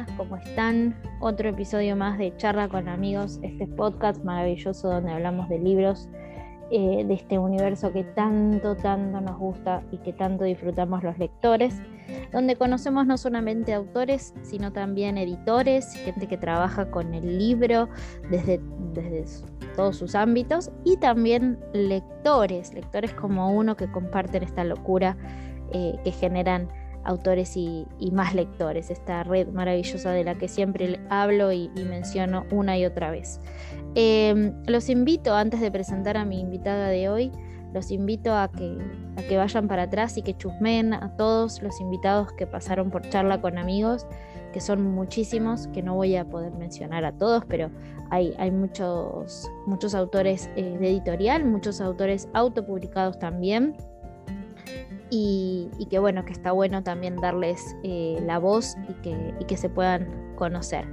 buenas, ¿cómo están? Otro episodio más de Charla con amigos, este podcast maravilloso donde hablamos de libros, eh, de este universo que tanto, tanto nos gusta y que tanto disfrutamos los lectores, donde conocemos no solamente autores, sino también editores, gente que trabaja con el libro desde, desde todos sus ámbitos y también lectores, lectores como uno que comparten esta locura eh, que generan autores y, más lectores, esta red maravillosa de la que siempre hablo y, menciono una y otra vez. Em, los invito, antes de presentar a mi invitada de hoy, los invito a que, a que vayan para atrás y que chusmen a todos los invitados que pasaron por charla con amigos, que son muchísimos, que no voy a poder mencionar a todos, pero hay, hay muchos, muchos autores eh, de editorial, muchos autores autopublicados también y, que bueno, que está bueno también darles eh, la voz y que, se puedan conocer.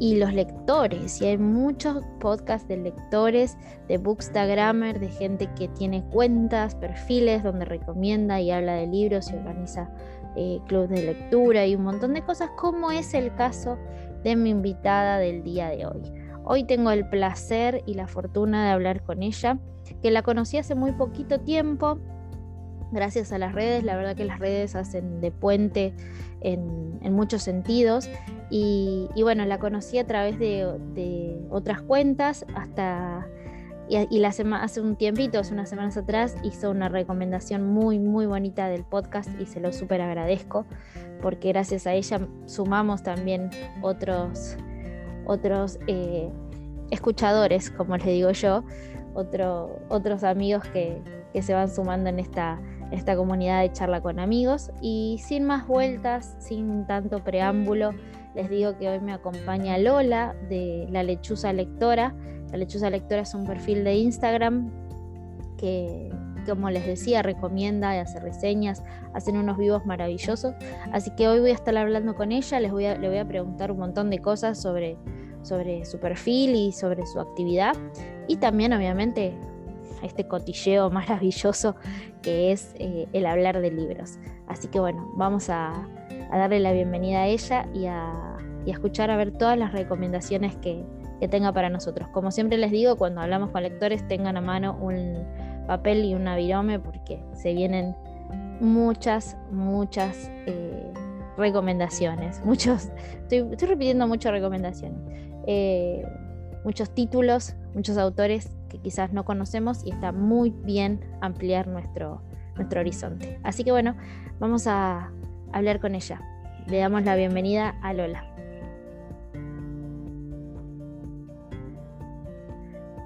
Y los lectores, y hay muchos podcasts de lectores, de Bookstagrammer, de gente que tiene cuentas, perfiles donde recomienda y habla de libros y organiza eh, clubes de lectura y un montón de cosas, como es el caso de mi invitada del día de hoy. Hoy tengo el placer y la fortuna de hablar con ella, que la conocí hace muy poquito tiempo, gracias a las redes. La verdad que las redes hacen de puente en, muchos sentidos. Y, bueno, la conocí a través de, otras cuentas hasta... Y, la hace un tiempito, hace unas semanas atrás, hizo una recomendación muy, muy bonita del podcast y se lo súper agradezco porque gracias a ella sumamos también otros, otros eh, escuchadores, como les digo yo, otro, otros amigos que, que se van sumando en esta, esta comunidad de charla con amigos. Y sin más vueltas, sin tanto preámbulo, les digo que hoy me acompaña Lola de La Lechuza Lectora. La Lechuza Lectora es un perfil de Instagram que, como les decía, recomienda y hace reseñas, hacen unos vivos maravillosos. Así que hoy voy a estar hablando con ella, les voy a, le voy a preguntar un montón de cosas sobre, sobre su perfil y sobre su actividad. Y también, obviamente, este cotilleo maravilloso que es eh, el hablar de libros. Así que bueno, vamos a, darle la bienvenida a ella y a, escuchar a ver todas las recomendaciones que, tenga para nosotros. Como siempre les digo, cuando hablamos con lectores, tengan a mano un papel y un avirome porque se vienen muchas, muchas eh, recomendaciones. Muchos, estoy, repitiendo muchas recomendaciones. Eh, muchos títulos, muchos autores que quizás no conocemos y está muy bien ampliar nuestro, nuestro horizonte. Así que bueno, vamos a hablar con ella. Le damos la bienvenida a Lola.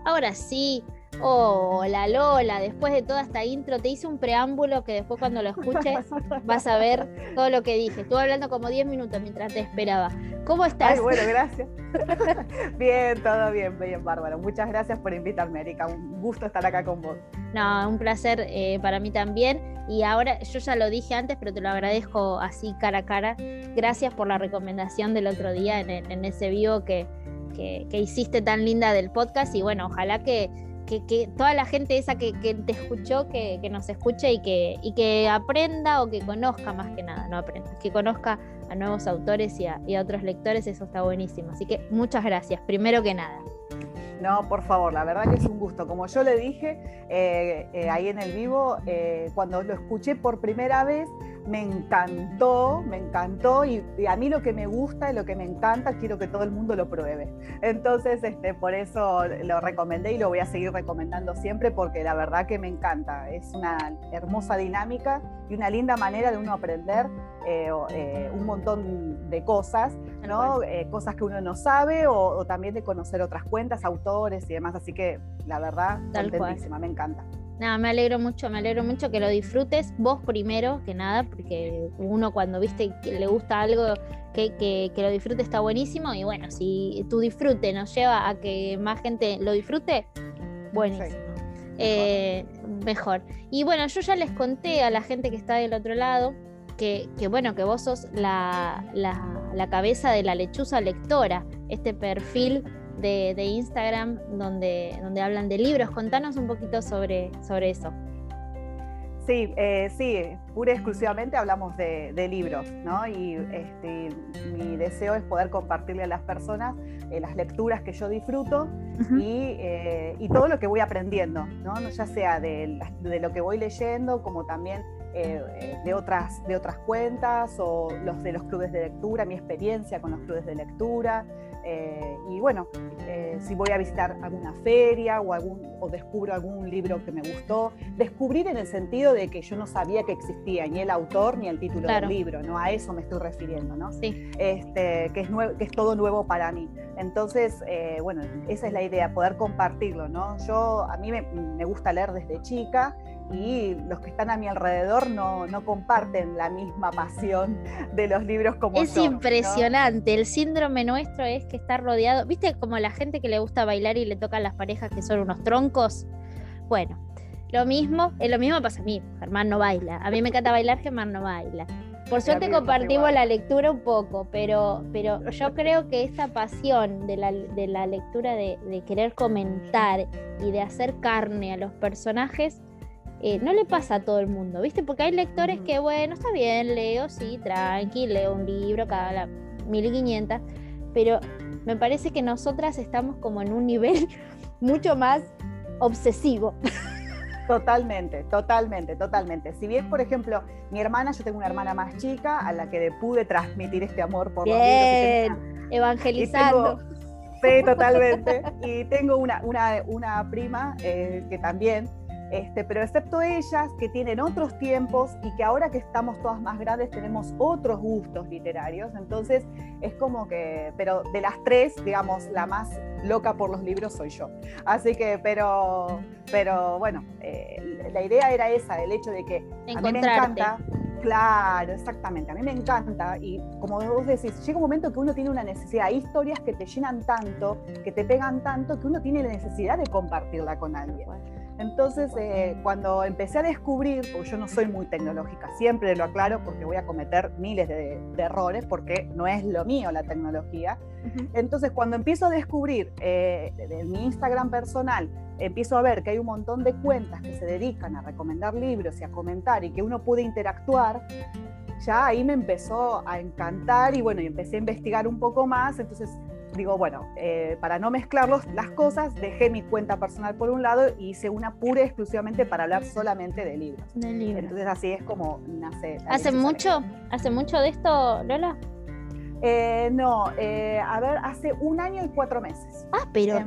Ahora sí, Hola Lola, después de toda esta intro te hice un preámbulo que después cuando lo escuches vas a ver todo lo que dije. Estuve hablando como 10 minutos mientras te esperaba. ¿Cómo estás? Ay, bueno, gracias. bien, todo bien, bien, bárbaro. Muchas gracias por invitarme, Erika. Un gusto estar acá con vos. No, un placer eh, para mí también. Y ahora, yo ya lo dije antes, pero te lo agradezco así cara a cara. Gracias por la recomendación del otro día en, ese vivo que, que hiciste tan linda del podcast. Y bueno, ojalá que que, toda la gente esa que, te escuchó, que, nos escuche y que, y que aprenda o que conozca más que nada, no aprenda, que conozca a nuevos autores y a, otros lectores, eso está buenísimo. Así que muchas gracias, primero que nada. No, por favor, la verdad que es un gusto. Como yo le dije eh, eh, ahí en el vivo, eh, cuando lo escuché por primera vez, me encantó, me encantó y, a mí lo que me gusta y lo que me encanta, quiero que todo el mundo lo pruebe. Entonces, este, por eso lo recomendé y lo voy a seguir recomendando siempre porque la verdad que me encanta. Es una hermosa dinámica y una linda manera de uno aprender eh, eh, un montón de cosas, ¿no? Eh, cosas que uno no sabe o, también de conocer otras cuentas, autores y demás. Así que la verdad, contentísima, me encanta. Nada, me alegro mucho, me alegro mucho que lo disfrutes vos primero que nada, porque uno cuando viste que le gusta algo, que, que, lo disfrute está buenísimo. Y bueno, si tu disfrute nos lleva a que más gente lo disfrute, buenísimo. Eh, mejor. Y bueno, yo ya les conté a la gente que está del otro lado que, que bueno, que vos sos la, la, la cabeza de la lechuza lectora, este perfil de, Instagram donde, donde hablan de libros. Contanos un poquito sobre, sobre eso. Sí, eh, sí, pura y exclusivamente hablamos de, libros, ¿no? Y este, mi deseo es poder compartirle a las personas eh, las lecturas que yo disfruto eh, y, todo lo que voy aprendiendo, ¿no? Ya sea de, lo que voy leyendo, como también de, otras, de otras cuentas o los de los clubes de lectura, mi experiencia con los clubes de lectura. Eh, y bueno, eh, si voy a visitar alguna feria o, algún, o descubro algún libro que me gustó, descubrir en el sentido de que yo no sabía que existía ni el autor ni el título del libro, ¿no? A eso me estoy refiriendo, ¿no? Sí. Este, que, es que es todo nuevo para mí. Entonces, eh, bueno, esa es la idea, poder compartirlo, ¿no? Yo, a mí me, me gusta leer desde chica y los que están a mi alrededor no, no comparten la misma pasión de los libros como Es impresionante, el síndrome nuestro es que está rodeado, viste como la gente que le gusta bailar y le tocan las parejas que son unos troncos. Bueno, lo mismo, es lo mismo pasa a mí, Germán no baila, a mí me encanta bailar, Germán no baila. Por suerte compartimos la lectura un poco, pero, pero yo creo que esa pasión de la, de la lectura, de, de querer comentar y de hacer carne a los personajes, eh, no le pasa a todo el mundo, ¿viste? Porque hay lectores que, bueno, está bien, leo, sí, tranqui, leo un libro cada 1500, pero me parece que nosotras estamos como en un nivel mucho más obsesivo. Totalmente, totalmente, totalmente. Si bien, por ejemplo, mi hermana, yo tengo una hermana más chica a la que pude transmitir este amor por los libros. evangelizando. sí, totalmente. Y tengo una, una, una prima eh, que también este, pero excepto ellas que tienen otros tiempos y que ahora que estamos todas más grandes tenemos otros gustos literarios, entonces es como que, pero de las tres, digamos, la más loca por los libros soy yo. Así que, pero, pero bueno, eh, la idea era esa, el hecho de que a mí me encanta. Claro, exactamente. A mí me encanta y como vos decís, llega un momento que uno tiene una necesidad, hay historias que te llenan tanto, que te pegan tanto, que uno tiene la necesidad de compartirla con alguien. Entonces, eh, cuando empecé a descubrir, porque yo no soy muy tecnológica, siempre lo aclaro porque voy a cometer miles de, errores porque no es lo mío la tecnología. Entonces, cuando empiezo a descubrir eh, en mi Instagram personal, empiezo a ver que hay un montón de cuentas que se dedican a recomendar libros y a comentar y que uno puede interactuar, ya ahí me empezó a encantar y bueno, y empecé a investigar un poco más. Entonces, digo, bueno, eh, para no mezclar las cosas, dejé mi cuenta personal por un lado y hice una pura exclusivamente para hablar solamente de libros. Entonces así es como nace. ¿Hace mucho? ¿Hace mucho de esto, Lola? Eh, no, eh, a ver, hace un año y cuatro meses. Ah, pero,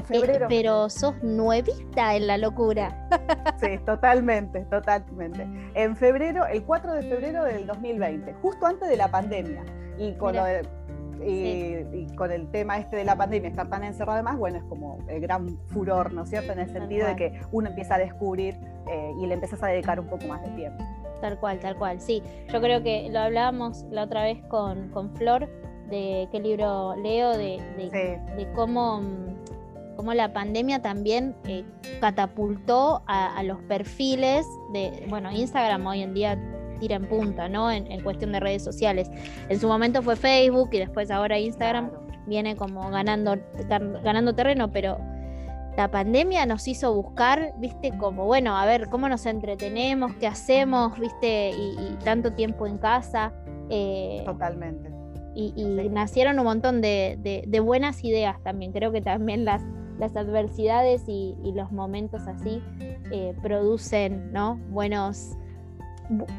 pero sos nuevita en la locura. Sí, totalmente, totalmente. En febrero, el 4 de febrero del 2020, justo antes de la pandemia. Y con lo de, y, con el tema este de la pandemia, estar tan encerrado además, bueno, es como el gran furor, ¿no es cierto? En el sentido de que uno empieza a descubrir eh, y le empiezas a dedicar un poco más de tiempo. Tal cual, tal cual, sí. Yo creo que lo hablábamos la otra vez con, con Flor, de qué libro leo, de, de, cómo, cómo, la pandemia también eh, catapultó a, a los perfiles de, bueno, Instagram hoy en día tira en punta, ¿no? En, cuestión de redes sociales. En su momento fue Facebook y después ahora Instagram viene como ganando, ganando terreno, pero la pandemia nos hizo buscar, viste, como, bueno, a ver, cómo nos entretenemos, qué hacemos, viste, y, tanto tiempo en casa. Eh, Totalmente. Y, nacieron un montón de, buenas ideas también. Creo que también las, las adversidades y, los momentos así eh, producen, ¿no? Buenos,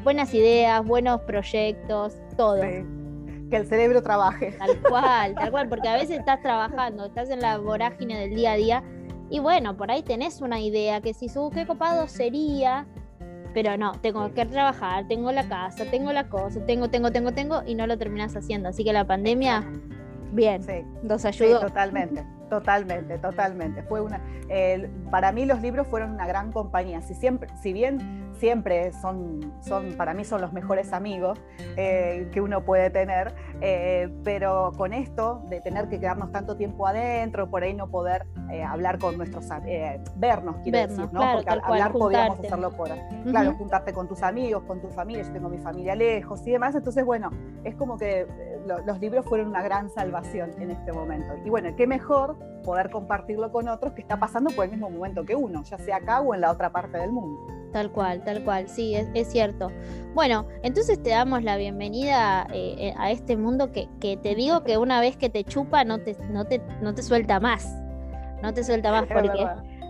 buenas ideas, buenos proyectos, todo. Que el cerebro trabaje. Tal cual, tal cual, porque a veces estás trabajando, estás en la vorágine del día a día y bueno, por ahí tenés una idea que si su qué copado sería, pero no, tengo que trabajar, tengo la casa, tengo la cosa, tengo, tengo, tengo, tengo y no lo terminas haciendo. Así que la pandemia, bien, nos ayudó. totalmente. Totalmente, totalmente. Fue una, para mí los libros fueron una gran compañía. Si, siempre, si bien siempre son, son, para mí son los mejores amigos eh, que uno puede tener, eh, pero con esto de tener que quedarnos tanto tiempo adentro, por ahí no poder eh, hablar con nuestros, vernos, quiero decir, ¿no? Porque hablar podíamos hacerlo por, claro, juntarte con tus amigos, con tu familia, yo tengo mi familia lejos y demás, entonces bueno, es como que los libros fueron una gran salvación en este momento. Y bueno, qué mejor poder compartirlo con otros que está pasando por el mismo momento que uno, ya sea acá o en la otra parte del mundo. Tal cual, tal cual, sí, es, cierto. Bueno, entonces te damos la bienvenida eh, eh, a este mundo que, que, te digo que una vez que te chupa no te, no te, no te suelta más, no te suelta más porque,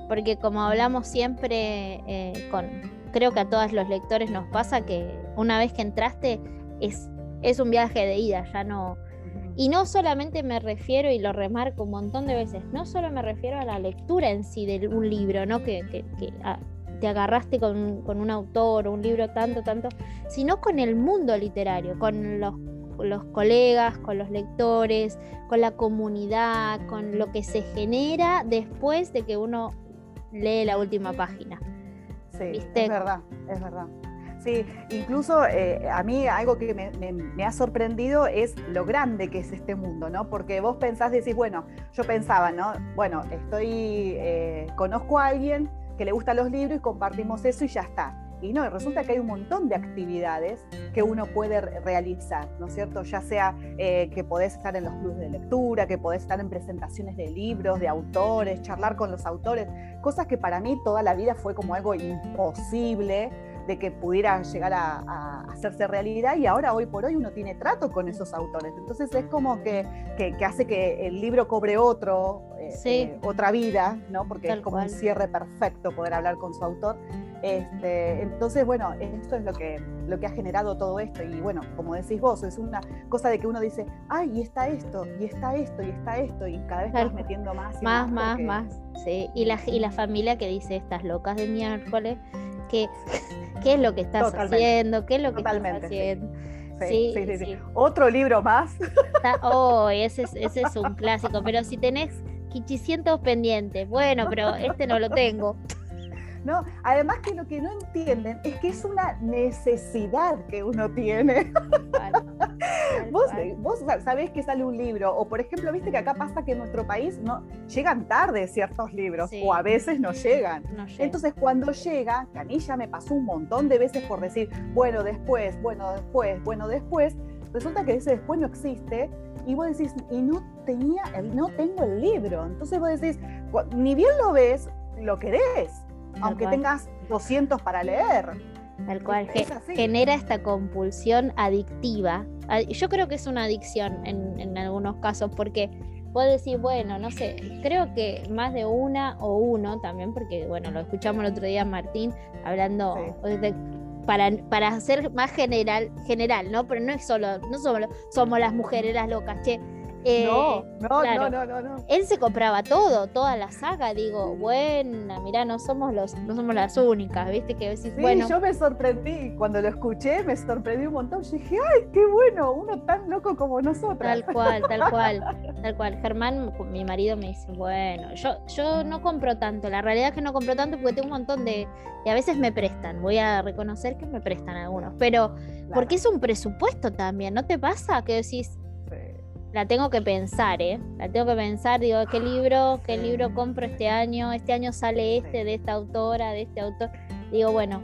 porque como hablamos siempre eh, con, creo que a todos los lectores nos pasa que una vez que entraste es, es un viaje de ida, ya no, y no solamente me refiero, y lo remarco un montón de veces, no solo me refiero a la lectura en sí de un libro, ¿no? Que, que, ah, te agarraste con, un autor o un libro tanto, tanto, sino con el mundo literario, con los, los colegas, con los lectores, con la comunidad, con lo que se genera después de que uno lee la última página. Sí, es verdad, es verdad. Sí, incluso eh, a mí algo que me, ha sorprendido es lo grande que es este mundo, ¿no? Porque vos pensás, decís, bueno, yo pensaba, ¿no? Bueno, estoy, eh, conozco a alguien que le gustan los libros y compartimos eso y ya está. Y no, resulta que hay un montón de actividades que uno puede realizar, ¿no es cierto? Ya sea eh, que podés estar en los clubes de lectura, que podés estar en presentaciones de libros, de autores, charlar con los autores, cosas que para mí toda la vida fue como algo imposible de que pudiera llegar a, hacerse realidad y ahora hoy por hoy uno tiene trato con esos autores. Entonces es como que, que, hace que el libro cobre otro, eh, eh, otra vida, ¿no? porque es como un cierre perfecto poder hablar con su autor. Este, entonces, bueno, esto es lo que, lo que ha generado todo esto. Y bueno, como decís vos, es una cosa de que uno dice, ay, y está esto, y está esto, y está esto, y cada vez vas metiendo más. Y más, más, más, Sí, y la, y la familia que dice, estas locas de miércoles, que qué es lo que estás haciendo, qué es lo que estás haciendo. Sí, sí, sí, Otro libro más. Oh, ese es, ese es un clásico, pero si tenés 500 pendientes, bueno, pero este no lo tengo. ¿No? Además que lo que no entienden es que es una necesidad que uno tiene. vos, vos sabés que sale un libro, o por ejemplo, viste que acá pasa que en nuestro país no llegan tarde ciertos libros, o a veces no llegan. Entonces, cuando llega, que a mí ya me pasó un montón de veces por decir, bueno, después, bueno, después, bueno, después, resulta que ese después no existe y vos decís, y no tenía, no tengo el libro. Entonces vos decís, ni bien lo ves, lo querés aunque tengas 200 para leer. Tal cual, genera esta compulsión adictiva. Yo creo que es una adicción en, algunos casos, porque puedo decir, bueno, no sé, creo que más de una o uno también, porque bueno, lo escuchamos el otro día Martín hablando para, para hacer más general, general, ¿no? Pero no es solo, no somos, somos las mujeres las locas, che eh, no, no, no, no, no, Él se compraba todo, toda la saga. Digo, buena, mira, no somos los, no somos las únicas, ¿viste? Que sí, yo me sorprendí. Cuando lo escuché, me sorprendí un montón. Yo dije, ay, qué bueno, uno tan loco como nosotros. Tal cual, tal cual, tal cual. Germán, mi marido, me dice, bueno, yo, yo no compro tanto. La realidad es que no compro tanto porque tengo un montón de. Y a veces me prestan. Voy a reconocer que me prestan algunos. Pero, porque es un presupuesto también, ¿no te pasa? Que decís la tengo que pensar, ¿eh? La tengo que pensar, digo, ¿qué libro, qué libro compro este año? Este año sale este de esta autora, de este autor. Digo, bueno,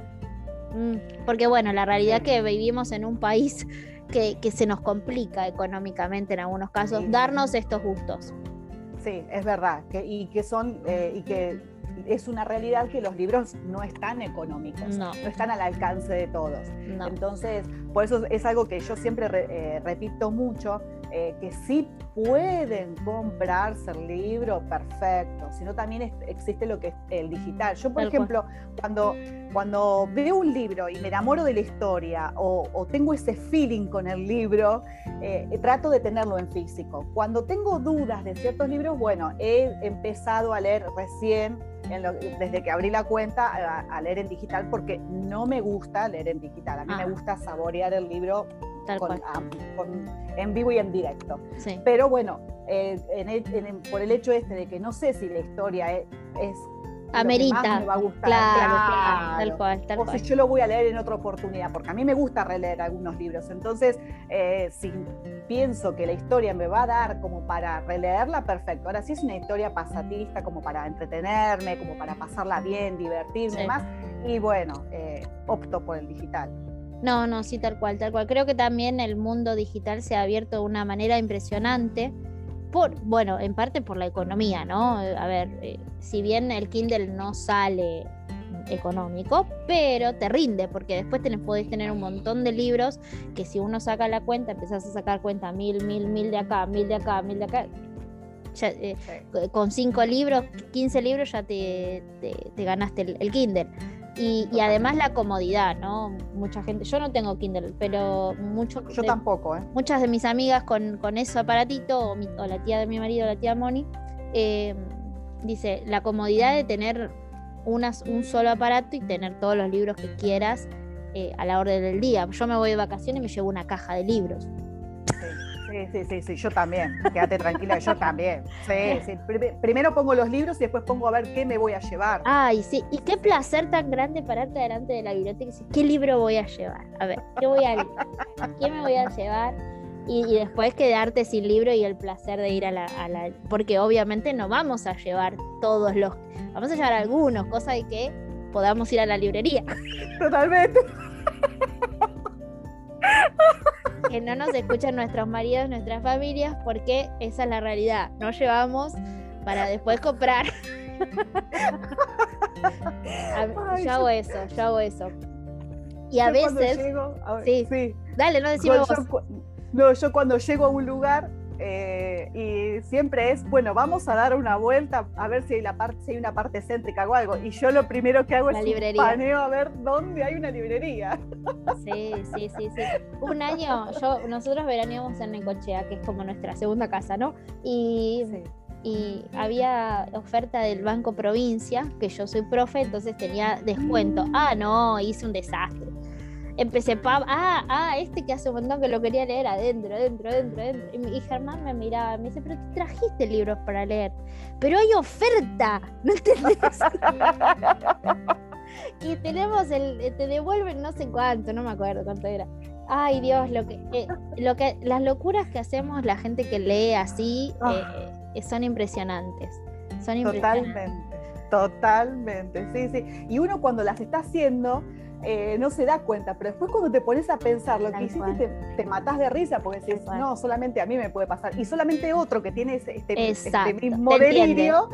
mm, porque bueno, la realidad es que vivimos en un país que, se nos complica económicamente en algunos casos darnos estos gustos. Sí, es verdad, y que son, eh, y que es una realidad que los libros no están económicos, no, están al alcance de todos. Entonces, por eso es algo que yo siempre eh, repito mucho, eh, que sí pueden comprarse el libro, perfecto, sino también existe lo que es el digital. Yo, por ejemplo, cuando, cuando veo un libro y me enamoro de la historia o, tengo ese feeling con el libro, eh, trato de tenerlo en físico. Cuando tengo dudas de ciertos libros, bueno, he empezado a leer recién desde que abrí la cuenta a, leer en digital porque no me gusta leer en digital. A mí me ah. gusta saborear el libro en vivo y en directo. Pero bueno, eh, por el hecho este de que no sé si la historia es, amerita. me va a gustar. Claro, tal cual, tal o si yo lo voy a leer en otra oportunidad, porque a mí me gusta releer algunos libros. Entonces, eh, si pienso que la historia me va a dar como para releerla, perfecto. Ahora, si es una historia pasatista, como para entretenerme, como para pasarla bien, divertirme más, y bueno, eh, opto por el digital. No, no, sí, tal cual, tal cual. Creo que también el mundo digital se ha abierto de una manera impresionante por, bueno, en parte por la economía, ¿no? A ver, eh, si bien el Kindle no sale económico, pero te rinde, porque después tenés, podés tener un montón de libros que si uno saca la cuenta, empezás a sacar cuenta mil, mil, mil de acá, mil de acá, mil de acá. Eh, con cinco libros, 15 libros ya te, te, ganaste el, Kindle. Y, además la comodidad, ¿no? Mucha gente, yo no tengo Kindle, pero mucho, yo tampoco, ¿eh? Muchas de mis amigas con, con ese aparatito, o, la tía de mi marido, la tía Moni, eh, dice, la comodidad de tener un solo aparato y tener todos los libros que quieras eh, a la orden del día. Yo me voy de vacaciones y me llevo una caja de libros. Sí, sí, sí, sí, yo también. Quédate tranquila, yo también. Sí, sí. Primero pongo los libros y después pongo a ver qué me voy a llevar. Ay, sí. Y qué placer tan grande pararte delante de la biblioteca y decir, ¿qué libro voy a llevar? A ver, ¿qué voy a ¿Qué me voy a llevar? Y, después quedarte sin libro y el placer de ir a la, a la, Porque obviamente no vamos a llevar todos los... Vamos a llevar algunos, cosa de que podamos ir a la librería. Totalmente. Que no nos escuchan nuestros maridos, nuestras familias, porque esa es la realidad. No llevamos para después comprar. yo hago eso, yo hago eso. Y a veces. sí, sí, Dale, no decimos vos. No, yo cuando llego a un lugar eh, y siempre es, bueno, vamos a dar una vuelta a ver si hay, la parte, si hay una parte céntrica o algo. Y yo lo primero que hago es un paneo a ver dónde hay una librería. Sí, sí, sí, sí. Un año, yo, nosotros veraneamos en Necochea, que es como nuestra segunda casa, ¿no? Y, y había oferta del Banco Provincia, que yo soy profe, entonces tenía descuento. Mm. Ah, no, hice un desastre empecé, pa, ah, ah, este que hace un montón que lo quería leer adentro, adentro, adentro, adentro. Y, Germán me miraba, me dice, pero tú trajiste libros para leer, pero hay oferta, ¿no entendés? y tenemos el, te devuelven no sé cuánto, no me acuerdo cuánto era. Ay Dios, lo que, eh, lo que, las locuras que hacemos la gente que lee así ah. eh, son impresionantes. Son impresionantes. Totalmente, totalmente, sí, sí. Y uno cuando las está haciendo, eh, no se da cuenta, pero después cuando te pones a pensar lo que hiciste, te, te, matás de risa porque decís, no, solamente a mí me puede pasar. Y solamente otro que tiene este, este mismo delirio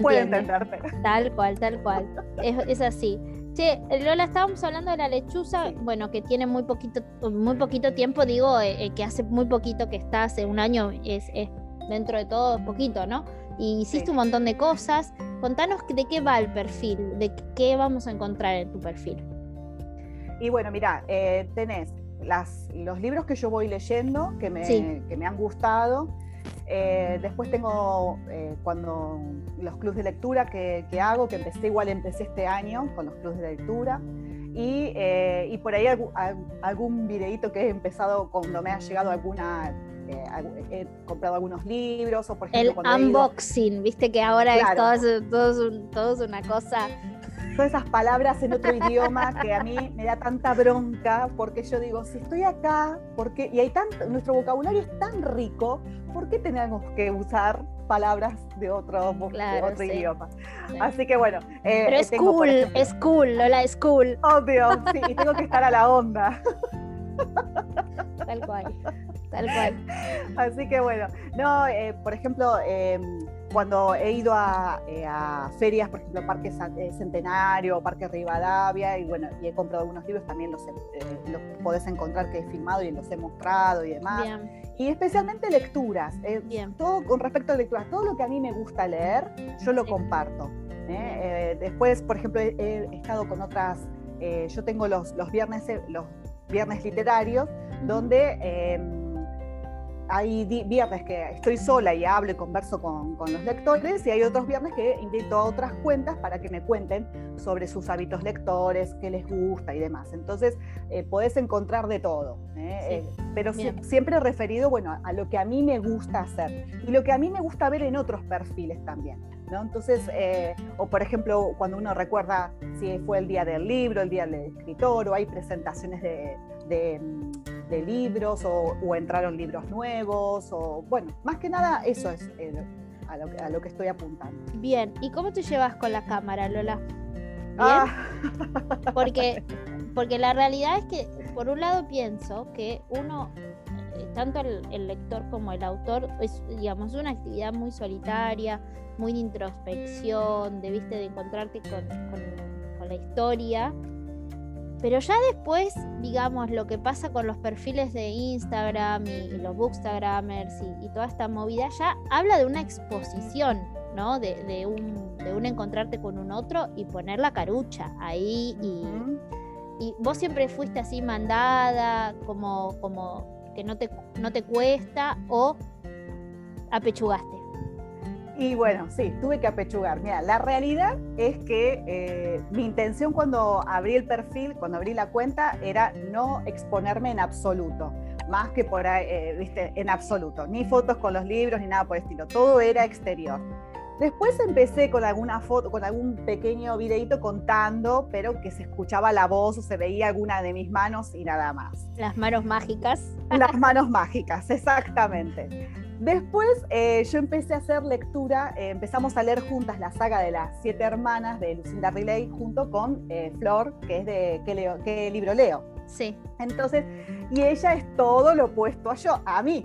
puede entenderte. Tal cual, tal cual. Es, así. Che, Lola, estábamos hablando de la lechuza, bueno, que tiene muy poquito, muy poquito tiempo, digo, eh, eh, que hace muy poquito que está, hace un año, es, dentro de todo poquito, ¿no? Y hiciste un montón de cosas. Contanos de qué va el perfil, de qué vamos a encontrar en tu perfil. Y bueno, mira, eh, tenés las, los libros que yo voy leyendo, que me, que me han gustado. Eh, después tengo eh, cuando los clubes de lectura que, que, hago, que empecé igual, empecé este año con los clubes de lectura. Y, y por ahí algún, algún videíto que he empezado cuando me ha llegado alguna he comprado algunos libros o por ejemplo el unboxing viste que ahora es todo, todo, todo, una cosa todas esas palabras en otro idioma que a mí me da tanta bronca, porque yo digo, si estoy acá, porque y hay tanto, nuestro vocabulario es tan rico, ¿por qué tenemos que usar palabras de otro, otro idioma? Así que bueno. Eh, Pero es cool, es cool, Lola, es cool. Obvio, sí, y tengo que estar a la onda. Tal cual, tal cual. Así que bueno, no, eh, por ejemplo, eh, cuando he ido eh, a, ferias, por ejemplo, Parque eh, Centenario, Parque Rivadavia, y bueno, y he comprado algunos libros, también los, eh, los podés encontrar que he filmado y los he mostrado y demás. Y especialmente lecturas, todo con respecto a lecturas, todo lo que a mí me gusta leer, yo lo comparto. después, por ejemplo, he, estado con otras, yo tengo los, los, viernes, los viernes literarios, donde em, hay viernes que estoy sola y hablo y converso con, los lectores y hay otros viernes que invito a otras cuentas para que me cuenten sobre sus hábitos lectores, qué les gusta y demás. Entonces, eh, podés encontrar de todo, ¿eh? Eh, pero siempre referido bueno, a lo que a mí me gusta hacer y lo que a mí me gusta ver en otros perfiles también. ¿no? Entonces, o por ejemplo, cuando uno recuerda si fue el día del libro, el día del escritor, o hay presentaciones de de libros o, entraron libros nuevos o bueno, más que nada eso es eh, a, lo, que estoy apuntando. Bien, ¿y cómo te llevas con la cámara, Lola? Ah. Porque, porque la realidad es que por un lado pienso que uno eh, tanto el, lector como el autor es, digamos, una actividad muy solitaria, muy de introspección, de, ¿viste? de encontrarte con, la historia. Pero ya después, digamos, lo que pasa con los perfiles de Instagram y, los bookstagramers y, toda esta movida, ya habla de una exposición, ¿no? De, un, de un encontrarte con un otro y poner la carucha ahí y, y vos siempre fuiste así mandada, como, como que no te, no te cuesta o apechugaste. Y bueno, sí, tuve que apechugar. Mira, la realidad es que eh, mi intención cuando abrí el perfil, cuando abrí la cuenta, era no exponerme en absoluto, más que por ahí, eh, viste, en absoluto, ni fotos con los libros, ni nada por el estilo, todo era exterior. Después empecé con alguna foto, con algún pequeño videito contando, pero que se escuchaba la voz o se veía alguna de mis manos y nada más. Las manos mágicas. Las manos mágicas, exactamente. Después eh, yo empecé a hacer lectura, eh, empezamos a leer juntas la saga de las siete hermanas de Lucinda Riley junto con eh, Flor, que es de ¿qué, ¿Qué libro leo? Sí. Entonces, y ella es todo lo opuesto a yo, a mí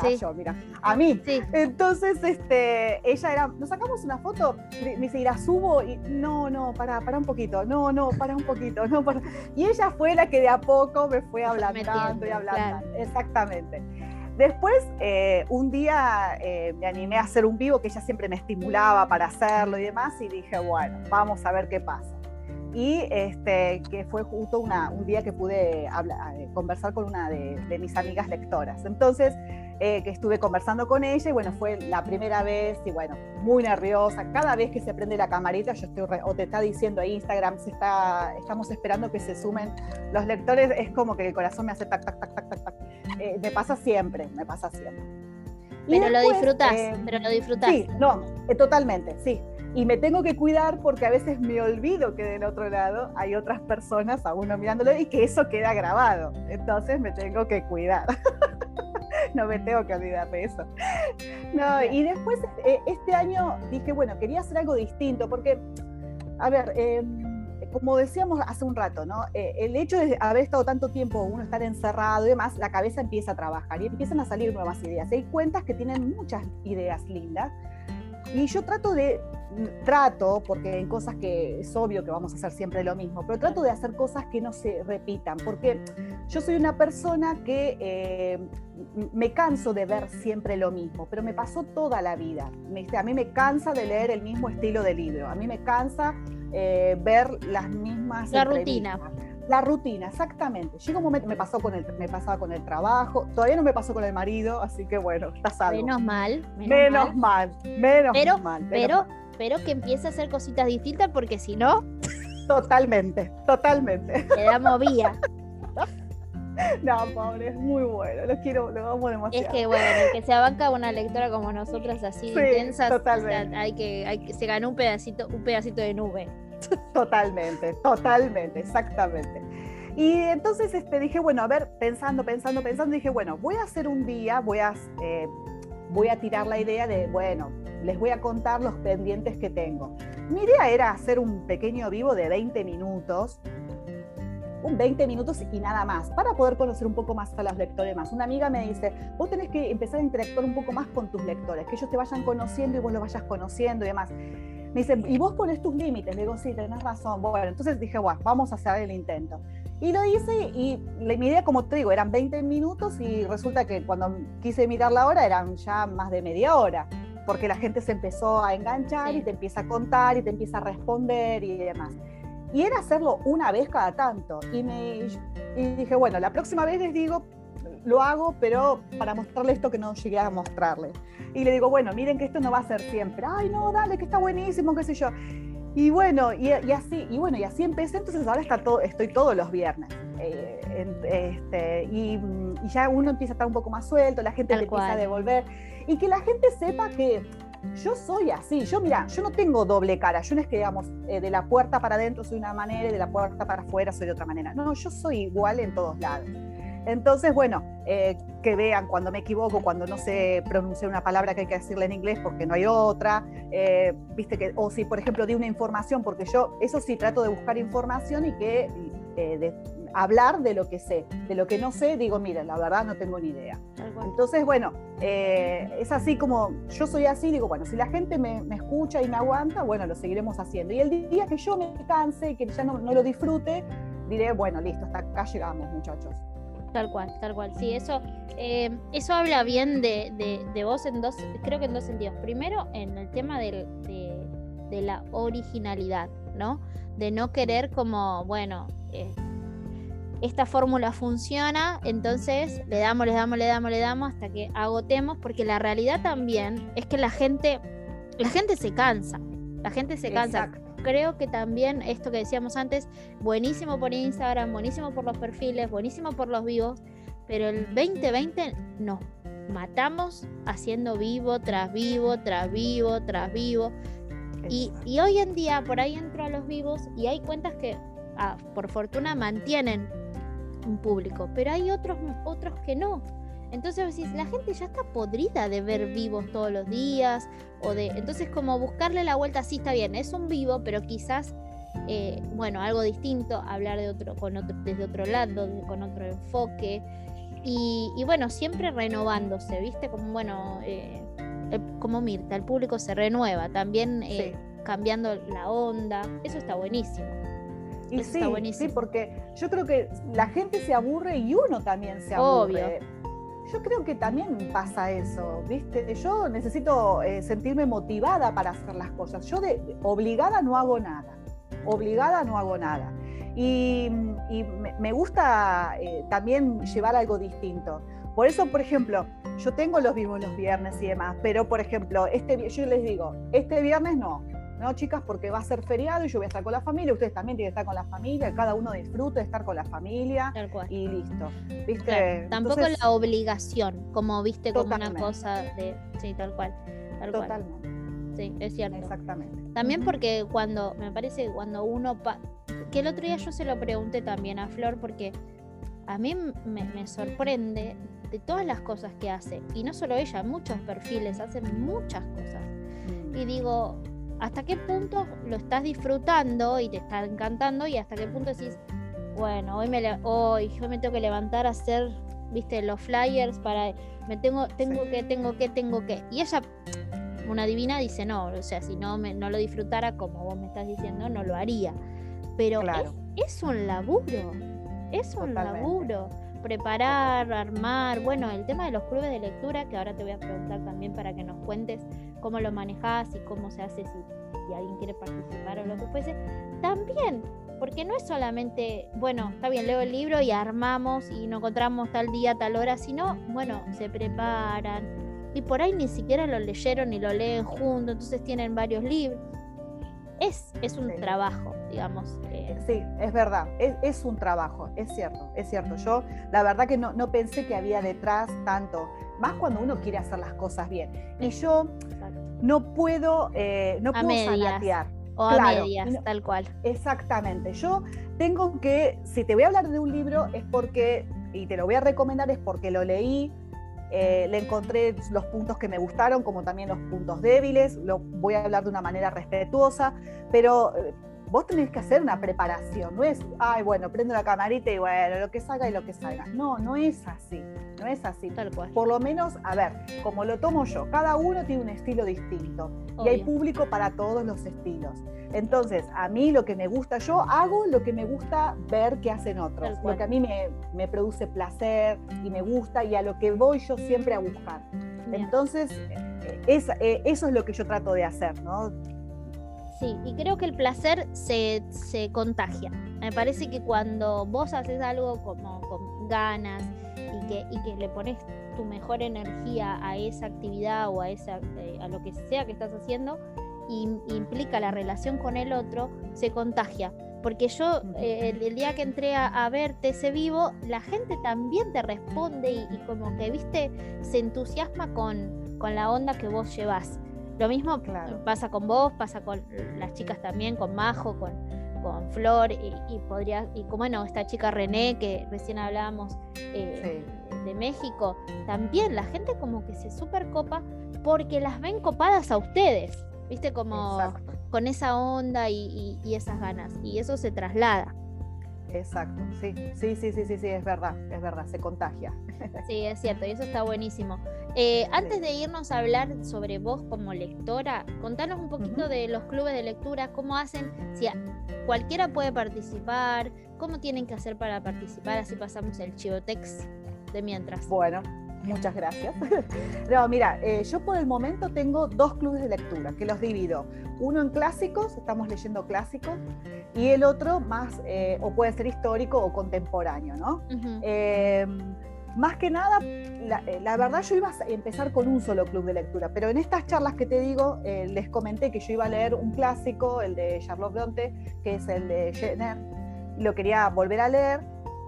sí. yo, mira, a mí. Entonces, este, ella era, nos sacamos una foto, me dice, ¿y la subo? Y no, no, para, para un poquito, no, no, para un poquito, no, para. Y ella fue la que de a poco me fue hablando y hablando. Exactamente. Después, eh, un día eh, me animé a hacer un vivo que ella siempre me estimulaba para hacerlo y demás, y dije, bueno, vamos a ver qué pasa y este, que fue justo una, un día que pude hablar, eh, conversar con una de, mis amigas lectoras. Entonces, eh, que estuve conversando con ella y bueno, fue la primera vez y bueno, muy nerviosa. Cada vez que se prende la camarita, yo estoy, o te está diciendo ahí Instagram, se está, estamos esperando que se sumen los lectores, es como que el corazón me hace tac, tac, tac, tac, tac, tac. Eh, me pasa siempre, me pasa siempre. pero lo disfrutas, pero lo disfrutas. Sí, no, totalmente, sí y me tengo que cuidar porque a veces me olvido que del otro lado hay otras personas a uno mirándolo y que eso queda grabado. Entonces me tengo que cuidar. no me tengo que olvidar de eso. No, y después eh, este año dije, bueno, quería hacer algo distinto porque, a ver, em, como decíamos hace un rato, ¿no? Eh, el hecho de haber estado tanto tiempo, uno estar encerrado y demás, la cabeza empieza a trabajar y empiezan a salir nuevas ideas. hay cuentas que tienen muchas ideas lindas y yo trato de, trato, porque en cosas que es obvio que vamos a hacer siempre lo mismo, pero trato de hacer cosas que no se repitan, porque yo soy una persona que eh, me canso de ver siempre lo mismo, pero me pasó toda la vida. A mí me cansa de leer el mismo estilo de libro, a mí me cansa eh, ver las mismas... La rutina. La rutina, exactamente. Llega un momento, me pasó con el, me pasaba con el trabajo, todavía no me pasó con el marido, así que bueno, está salvo. Menos mal. Menos, mal. menos pero, mal. pero, pero que empiece a hacer cositas distintas porque si no. Totalmente, totalmente. Le damos vía. No, pobre, es muy bueno, lo quiero, lo vamos demasiado. Es que bueno, que se abanca una lectora como nosotras así intensa, totalmente. hay que, hay que, se ganó un pedacito, un pedacito de nube. Totalmente, totalmente, exactamente. Y entonces este, dije, bueno, a ver, pensando, pensando, pensando, dije, bueno, voy a hacer un día, voy a, eh, voy a tirar la idea de, bueno, les voy a contar los pendientes que tengo. Mi idea era hacer un pequeño vivo de 20 minutos, un 20 minutos y nada más, para poder conocer un poco más a los lectores más. Una amiga me dice, vos tenés que empezar a interactuar un poco más con tus lectores, que ellos te vayan conociendo y vos los vayas conociendo y demás. Me dice, ¿y vos pones tus límites? Le digo, sí, tenés razón. Bueno, entonces dije, bueno, vamos a hacer el intento. Y lo hice y mi idea, como te digo, eran 20 minutos y resulta que cuando quise mirar la hora eran ya más de media hora, porque la gente se empezó a enganchar y te empieza a contar y te empieza a responder y demás. Y era hacerlo una vez cada tanto. Y, me, y dije, bueno, la próxima vez les digo, lo hago, pero para mostrarle esto que no llegué a mostrarle. Y le digo, bueno, miren que esto no va a ser siempre. Ay, no, dale, que está buenísimo, qué sé yo. Y bueno, y, así, y bueno, y así empecé, entonces ahora está todo, estoy todos los viernes. Eh, este, y, ya uno empieza a estar un poco más suelto, la gente le empieza a devolver. Y que la gente sepa que yo soy así. Yo, mira, yo no tengo doble cara. Yo no es que, digamos, eh, de la puerta para adentro soy una manera y de la puerta para afuera soy de otra manera. No, yo soy igual en todos lados. Entonces, bueno, eh, que vean cuando me equivoco, cuando no sé pronunciar una palabra que hay que decirle en inglés porque no hay otra, eh, viste que, o si por ejemplo di una información, porque yo eso sí trato de buscar información y que eh, hablar de lo que sé. De lo que no sé, digo, mira, la verdad no tengo ni idea. Entonces, bueno, eh, es así como yo soy así, digo, bueno, si la gente me, escucha y me aguanta, bueno, lo seguiremos haciendo. Y el día que yo me canse y que ya no, lo disfrute, diré, bueno, listo, hasta acá llegamos, muchachos. Tal cual, tal cual. Sí, eso, eh, eso habla bien de, de, vos en dos, creo que en dos sentidos. Primero, en el tema de, de la originalidad, ¿no? De no querer como, bueno, eh, esta fórmula funciona, entonces le damos, le damos, le damos, le damos hasta que agotemos, porque la realidad también es que la gente, la gente se cansa, la gente se cansa. Creo que también esto que decíamos antes, buenísimo por Instagram, buenísimo por los perfiles, buenísimo por los vivos, pero el 2020 nos matamos haciendo vivo tras vivo, tras vivo, tras vivo. Y, y, hoy en día por ahí entro a los vivos y hay cuentas que ah, por fortuna mantienen un público, pero hay otros, otros que no. Entonces decís, la gente ya está podrida de ver vivos todos los días, o de. Entonces, como buscarle la vuelta, sí está bien, es un vivo, pero quizás, eh, bueno, algo distinto, hablar de otro, con otro, desde otro lado, con otro enfoque. Y, bueno, siempre renovándose, ¿viste? Como bueno, eh, como Mirta, el público se renueva, también eh, cambiando la onda, eso está buenísimo. Y sí, sí, porque yo creo que la gente se aburre y uno también se aburre. Yo creo que también pasa eso, ¿viste? Yo necesito eh, sentirme motivada para hacer las cosas. Yo de, obligada no hago nada. Obligada no hago nada. Y, me, gusta eh, también llevar algo distinto. Por eso, por ejemplo, yo tengo los vivos los viernes y demás, pero por ejemplo, este, yo les digo, este viernes no, ¿no, chicas? Porque va a ser feriado y yo voy a estar con la familia, ustedes también tienen que estar con la familia, cada uno disfrute de estar con la familia y listo. ¿Viste? tampoco la obligación, como viste como una cosa de. Sí, tal cual. totalmente. Sí, es cierto. Exactamente. También porque cuando, me parece cuando uno. que el otro día yo se lo pregunté también a Flor, porque a mí me, me sorprende de todas las cosas que hace. Y no solo ella, muchos perfiles hacen muchas cosas. Mm. Y digo, hasta qué punto lo estás disfrutando y te está encantando y hasta qué punto decís, bueno, hoy me, hoy, yo me tengo que levantar a hacer, viste, los flyers para, me tengo, tengo que, tengo que, tengo que. Y ella, una divina, dice, no, o sea, si no, me, no lo disfrutara como vos me estás diciendo, no lo haría. Pero es, un laburo, es un laburo preparar, armar, bueno, el tema de los clubes de lectura, que ahora te voy a preguntar también para que nos cuentes cómo lo manejas y cómo se hace si, alguien quiere participar o lo que fuese, también, porque no es solamente, bueno, está bien, leo el libro y armamos y nos encontramos tal día, tal hora, sino, bueno, se preparan y por ahí ni siquiera lo leyeron ni lo leen juntos, entonces tienen varios libros es, un trabajo, digamos. Eh. Sí, es verdad, es, un trabajo, es cierto, es cierto. Yo la verdad que no, pensé que había detrás tanto, más cuando uno quiere hacer las cosas bien. Y yo no puedo, eh, no puedo sanatear. O a medias, tal cual. Exactamente. Yo tengo que, si te voy a hablar de un libro, es porque, y te lo voy a recomendar, es porque lo leí, eh, le encontré los puntos que me gustaron, como también los puntos débiles. Lo voy a hablar de una manera respetuosa, pero eh, vos tenés que hacer una preparación. No es, ay, bueno, prendo la camarita y bueno, lo que salga y lo que salga. No, no es así. No es así. Tal cual. Por lo menos, a ver, como lo tomo yo, cada uno tiene un estilo distinto y hay público para todos los estilos. Entonces, a mí lo que me gusta, yo hago lo que me gusta ver que hacen otros, lo que a mí me, produce placer y me gusta y a lo que voy yo siempre a buscar. Entonces, eh, eso es lo que yo trato de hacer, ¿no? Sí, y creo que el placer se, contagia. Me parece que cuando vos haces algo como con ganas y que, y que le pones tu mejor energía a esa actividad o a, esa, eh, a lo que sea que estás haciendo, implica la relación con el otro, se contagia. Porque yo, eh, el, día que entré a, verte ese vivo, la gente también te responde y, como que, viste, se entusiasma con, con la onda que vos llevas. Lo mismo pasa con vos, pasa con las chicas también, con Majo, con, con Flor y, podría, y como bueno, esta chica René que recién hablábamos eh, de México, también la gente como que se super copa porque las ven copadas a ustedes. ¿viste? Como con esa onda y, esas ganas. Y eso se traslada. Exacto, sí, sí, sí, sí, sí, sí, es verdad, es verdad, se contagia. Sí, es cierto, y eso está buenísimo. Eh, antes de irnos a hablar sobre vos como lectora, contanos un poquito de los clubes de lectura, cómo hacen, si cualquiera puede participar, cómo tienen que hacer para participar, así pasamos el chivotex de mientras. Bueno, Muchas gracias. No, mira, eh, yo por el momento tengo dos clubes de lectura que los divido. Uno en clásicos, estamos leyendo clásicos, y el otro más, eh, o puede ser histórico o contemporáneo, ¿no? Eh, más que nada, la, verdad yo iba a empezar con un solo club de lectura, pero en estas charlas que te digo, les comenté que yo iba a leer un clásico, el de Charlotte Bronte, que es el de Jenner, lo quería volver a leer,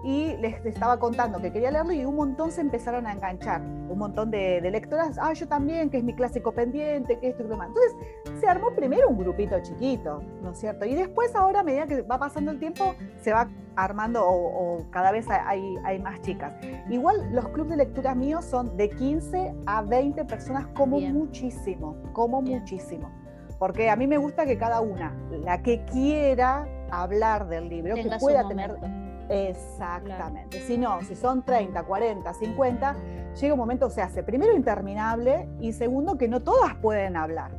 y les estaba contando que quería leerlo y un montón se empezaron a enganchar, un montón de, lectoras, ah, yo también, que es mi clásico pendiente, que esto y lo demás. Entonces se armó primero un grupito chiquito, ¿no es cierto? Y después ahora, a medida que va pasando el tiempo, se va armando o, cada vez hay, hay, más chicas. Igual los clubes de lectura míos son de 15 a 20 personas como muchísimo, como muchísimo. Porque a mí me gusta que cada una, la que quiera hablar del libro, que pueda tener Exactamente. Si no, si son 30, 40, 50, llega un momento, se hace primero interminable y segundo que no todas pueden hablar.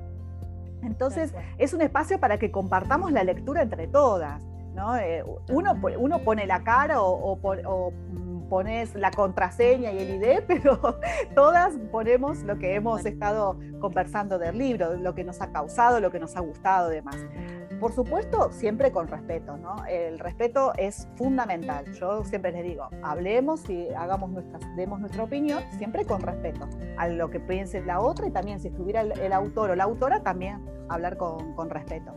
Entonces es un espacio para que compartamos la lectura entre todas. ¿no? Eh, uno, uno, pone la cara o, o, mm, pones la contraseña y el ID, pero todas ponemos lo que hemos estado conversando del libro, lo que nos ha causado, lo que nos ha gustado demás. Por supuesto, siempre con respeto, ¿no? El respeto es fundamental. Yo siempre les digo, hablemos y hagamos nuestras, demos nuestra opinión, siempre con respeto a lo que piense la otra y también si estuviera el, autor o la autora, también hablar con, respeto.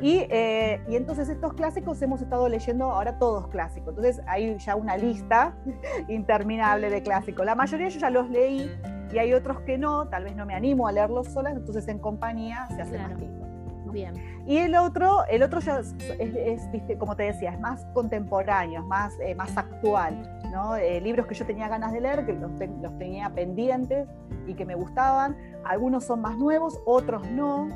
Y, eh, y, entonces estos clásicos hemos estado leyendo ahora todos clásicos. Entonces hay ya una lista interminable de clásicos. La mayoría yo ya los leí y hay otros que no, tal vez no me animo a leerlos solas, entonces en compañía se hace más lindo. Y el otro, el otro ya es, como te decía, es más contemporáneo, es más, eh, más actual. ¿no? Eh, libros que yo tenía ganas de leer, que los, los, tenía pendientes y que me gustaban. Algunos son más nuevos, otros no.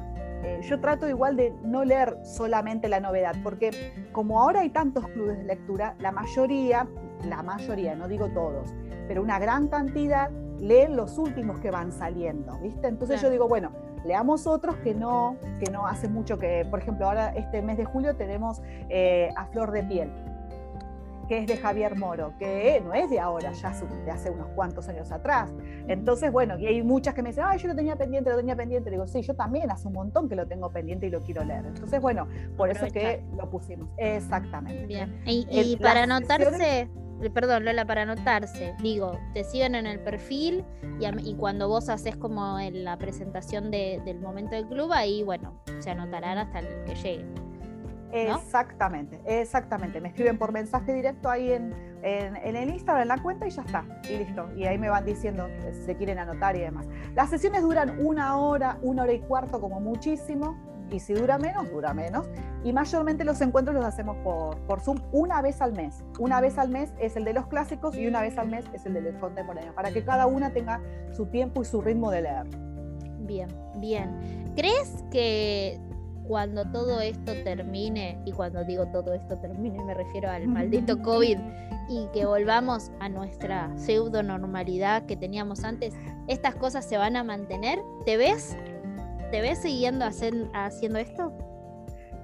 Eh, yo trato igual de no leer solamente la novedad, porque como ahora hay tantos clubes de lectura, la mayoría, la mayoría, no digo todos, pero una gran cantidad leen los últimos que van saliendo, ¿viste? Entonces yo digo, bueno, leamos otros que no, que no hace mucho que, por ejemplo, ahora este mes de julio tenemos eh, A Flor de Piel, que es de Javier Moro, que no es de ahora, ya de hace unos cuantos años atrás. Entonces, bueno, y hay muchas que me dicen, ay, yo lo tenía pendiente, lo tenía pendiente. digo, sí, yo también hace un montón que lo tengo pendiente y lo quiero leer. Entonces, bueno, por eso es que lo pusimos. Exactamente. Bien. Y, para anotarse perdón, Lola, para anotarse, digo, te siguen en el perfil y, cuando vos haces como en la presentación del momento del club, ahí, bueno, se anotarán hasta el que llegue. Exactamente, exactamente. Me escriben por mensaje directo ahí en, en, en, el Instagram, en la cuenta y ya está. Y listo. Y ahí me van diciendo si se quieren anotar y demás. Las sesiones duran una hora, una hora y cuarto como muchísimo y si dura menos, dura menos. Y mayormente los encuentros los hacemos por, por Zoom una vez al mes. Una vez al mes es el de los clásicos y una vez al mes es el del contemporáneo, para que cada una tenga su tiempo y su ritmo de leer. Bien, bien. ¿Crees que cuando todo esto termine, y cuando digo todo esto termine me refiero al maldito COVID, y que volvamos a nuestra pseudo normalidad que teníamos antes, estas cosas se van a mantener? ¿Te ves ¿Te ves siguiendo haciendo esto?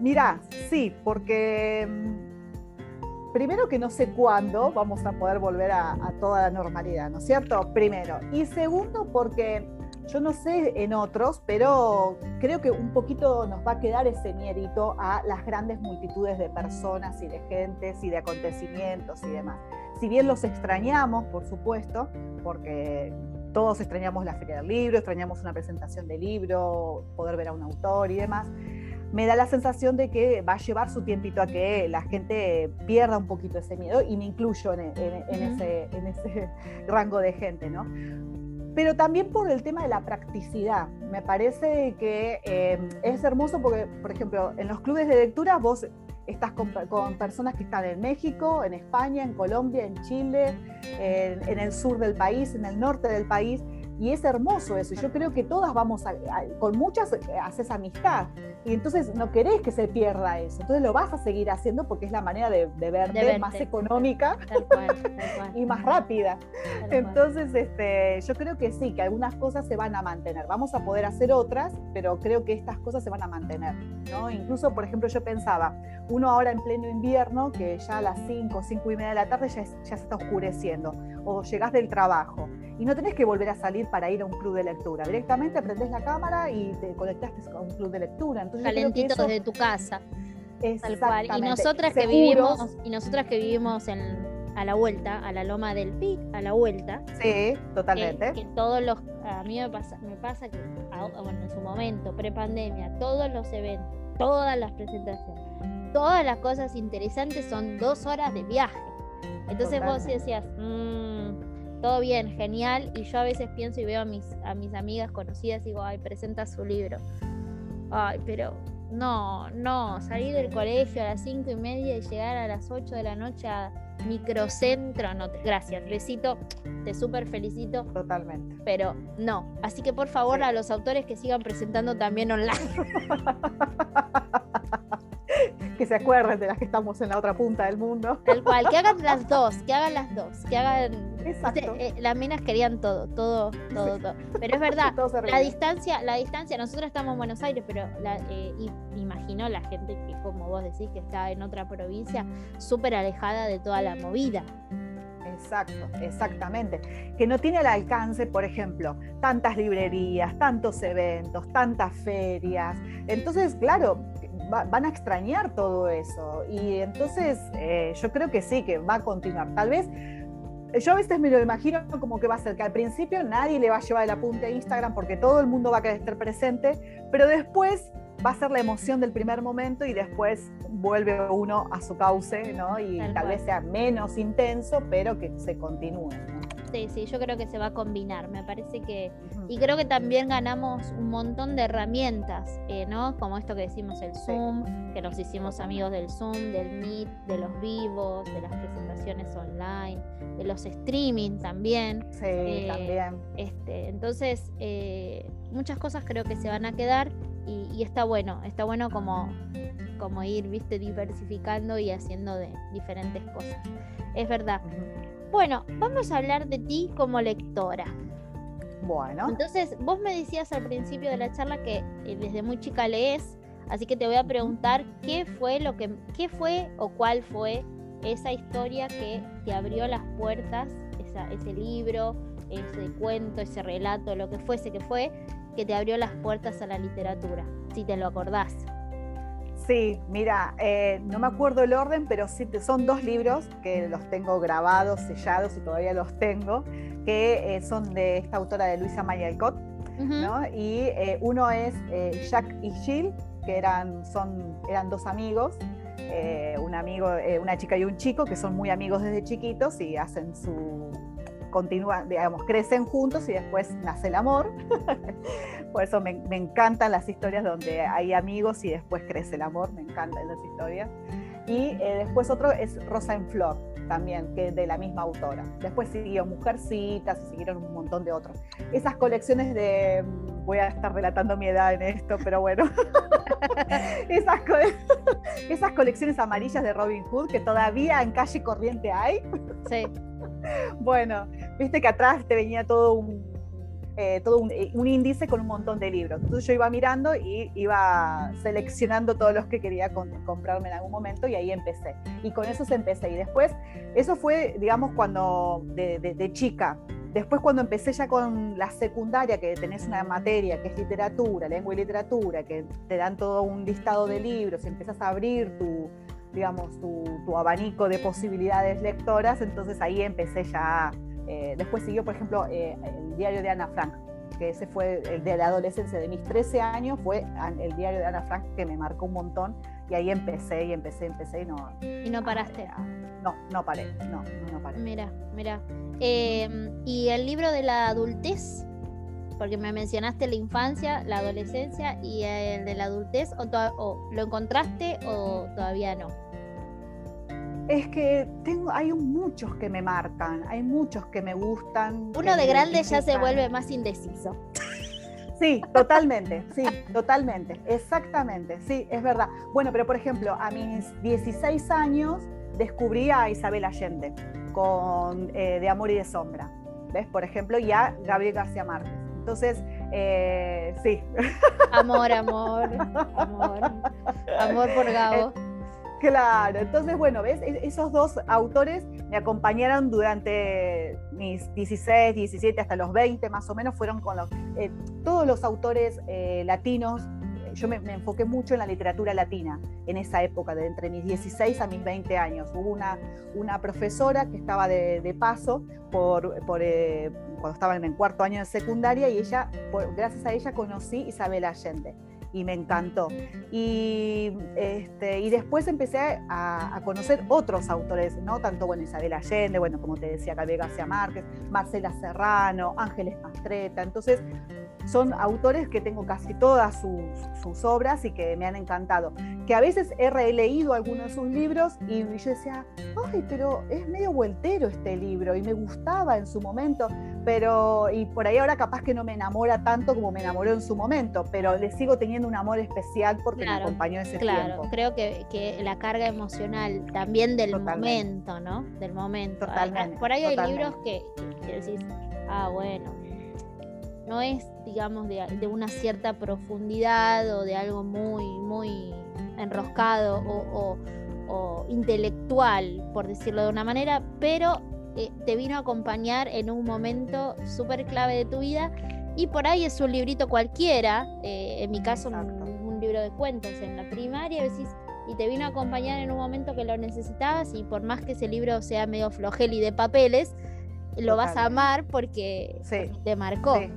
Mira, sí, porque mm, primero que no sé cuándo vamos a poder volver a, toda la normalidad, ¿no es cierto? Primero. Y segundo, porque yo no sé en otros, pero creo que un poquito nos va a quedar ese miedito a las grandes multitudes de personas y de gentes y de acontecimientos y demás. Si bien los extrañamos, por supuesto, porque todos extrañamos la feria del libro, extrañamos una presentación de libro, poder ver a un autor y demás. Me da la sensación de que va a llevar su tiempito a que la gente pierda un poquito ese miedo y me incluyo en, ese, rango de gente, ¿no? Pero también por el tema de la practicidad. Me parece que eh, es hermoso porque, por ejemplo, en los clubes de lectura vos estás con, personas que están en México, en España, en Colombia, en Chile, en, el sur del país, en el norte del país. Y es hermoso eso. Yo creo que todas vamos a, con muchas haces amistad. Y entonces no querés que se pierda eso. Entonces lo vas a seguir haciendo porque es la manera de, verte, más económica y más rápida. entonces, este, yo creo que sí, que algunas cosas se van a mantener. Vamos a poder hacer otras, pero creo que estas cosas se van a mantener. ¿no? Incluso, por ejemplo, yo pensaba, uno ahora en pleno invierno, que ya a las 5, 5 y media de la tarde ya, ya se está oscureciendo, o llegás del trabajo y no tenés que volver a salir para ir a un club de lectura. Directamente prendés la cámara y te conectaste a un club de lectura. Entonces, Calentito desde tu casa. Tal cual. Y nosotras que vivimos, y nosotras que vivimos en, a la vuelta, a la loma del PIC, a la vuelta. Sí, totalmente. Que, todos los, a mí me pasa, me pasa que, bueno, en su momento, prepandemia, todos los eventos, todas las presentaciones, todas las cosas interesantes son dos horas de viaje. Entonces vos decías, mmm, todo bien, genial, y yo a veces pienso y veo a mis, a mis amigas conocidas y digo, ay, presenta su libro. Ay, pero no, no, salir del colegio a las cinco y media y llegar a las 8 de la noche a microcentro, no, gracias, besito, te súper felicito. Totalmente. Pero no, así que por favor a los autores que sigan presentando también online. que se acuerden de las que estamos en la otra punta del mundo. Tal cual, que hagan las dos, que hagan las dos, que hagan. Eh, las minas querían todo, todo, todo, todo. Pero es verdad, la distancia, la distancia, nosotros estamos en Buenos Aires, pero la, eh, imagino la gente que, como vos decís, que está en otra provincia, súper alejada de toda la movida. Exacto, exactamente. Que no tiene el alcance, por ejemplo, tantas librerías, tantos eventos, tantas ferias. Entonces, claro, van a extrañar todo eso. Y entonces eh, yo creo que sí, que va a continuar. Tal vez, yo a veces me lo imagino como que va a ser que al principio nadie le va a llevar el apunte a Instagram porque todo el mundo va a querer estar presente, pero después va a ser la emoción del primer momento y después vuelve uno a su cauce, ¿no? Y tal vez sea menos intenso, pero que se continúe. Sí, sí, yo creo que se va a combinar. Me parece que. Y creo que también ganamos un montón de herramientas, eh, ¿no? Como esto que decimos el Zoom, que nos hicimos amigos del Zoom, del Meet, de los vivos, de las presentaciones online, de los streaming también. Sí, eh, también. Este, entonces, eh, muchas cosas creo que se van a quedar y, está bueno, está bueno como, como ir, viste, diversificando y haciendo de diferentes cosas. Es verdad. Bueno, vamos a hablar de ti como lectora. Bueno. Entonces, vos me decías al principio de la charla que eh, desde muy chica lees, así que te voy a preguntar qué fue lo que qué fue o cuál fue esa historia que te abrió las puertas, ese libro, ese cuento, ese relato, lo que fuese que fue, que te abrió las puertas a la literatura, si te lo acordás. Sí, mira, eh, no me acuerdo el orden, pero sí son dos libros que los tengo grabados, sellados y todavía los tengo, que eh, son de esta autora de Luisa Mayalcott, ¿no? Y eh, uno es Jack y Jill, que eran, son, eran dos amigos, un amigo, una chica y un chico, que son muy amigos desde chiquitos y hacen su continúan, digamos, crecen juntos y después nace el amor. Por eso me, encantan las historias donde hay amigos y después crece el amor, me encantan las historias. Y eh, después otro es Rosa en Flor, también, que es de la misma autora. Después siguió Mujercitas y siguieron un montón de otros. Esas colecciones de, mm, voy a estar relatando mi edad en esto, pero bueno, esas, esas colecciones amarillas de Robin Hood que todavía en calle corriente hay. Sí. bueno, viste que atrás te venía todo un, eh, todo eh, un, índice con un montón de libros. Entonces yo iba mirando y iba seleccionando todos los que quería comprarme en algún momento y ahí empecé. Y con eso se empecé. Y después, eso fue, digamos, cuando de, chica. Después cuando empecé ya con la secundaria, que tenés una materia que es literatura, lengua y literatura, que te dan todo un listado de libros y empiezas a abrir tu, digamos, tu, abanico de posibilidades lectoras, entonces ahí empecé ya, eh, después siguió, por ejemplo, eh, el diario de Ana Frank, que ese fue el de la adolescencia de mis 13 años, fue el diario de Ana Frank que me marcó un montón y ahí empecé y empecé, empecé y no... ¿Y no paraste? No, no paré, no, no, paré. Mira, mira. Em, ¿Y el libro de la adultez? Porque me mencionaste la infancia, la adolescencia y el de la adultez, o, o lo encontraste o todavía no? Es que tengo, hay muchos que me marcan, hay muchos que me gustan. Uno de grande ya se vuelve más indeciso. Sí, totalmente, sí, totalmente, exactamente, sí, es verdad. Bueno, pero por ejemplo, a mis 16 años descubrí a Isabel Allende con eh, De Amor y de Sombra, ¿ves? Por ejemplo, y a Gabriel García Márquez. Entonces, eh, sí. Amor, amor, amor. Amor por Gabo. Eh, claro, entonces, bueno, ¿ves? E-, esos dos autores me acompañaron durante mis 16, 17, hasta los 20 más o menos, fueron con los, eh, todos los autores latinos. Yo me, enfoqué mucho en la literatura latina en esa época, de entre mis 16 a mis 20 años. Hubo una, una profesora que estaba de, paso por, por cuando estaba en el cuarto año de secundaria y ella, gracias a ella conocí Isabel Allende y me encantó. Y, este, y después empecé a, conocer otros autores, ¿no? Tanto, bueno, Isabel Allende, bueno, como te decía, Gabriel García Márquez, Marcela Serrano, Ángeles Mastreta. Entonces, son autores que tengo casi todas sus, obras y que me han encantado. Que a veces he releído algunos de sus libros y yo decía, ay, pero es medio vueltero este libro y me gustaba en su momento, pero y por ahí ahora capaz que no me enamora tanto como me enamoró en su momento, pero le sigo teniendo un amor especial porque me acompañó ese claro, Creo que, que, la carga emocional también del momento, ¿no? Del momento. Totalmente, por ahí hay libros que, que decís, ah, bueno, no es, digamos, de, una cierta profundidad o de algo muy, muy enroscado o, intelectual, por decirlo de una manera, pero eh, te vino a acompañar en un momento súper clave de tu vida. Y por ahí es un librito cualquiera, eh, en mi caso un, libro de cuentos en la primaria, decís, y te vino a acompañar en un momento que lo necesitabas y por más que ese libro sea medio flojel y de papeles, lo vas a amar porque, te marcó. Sí,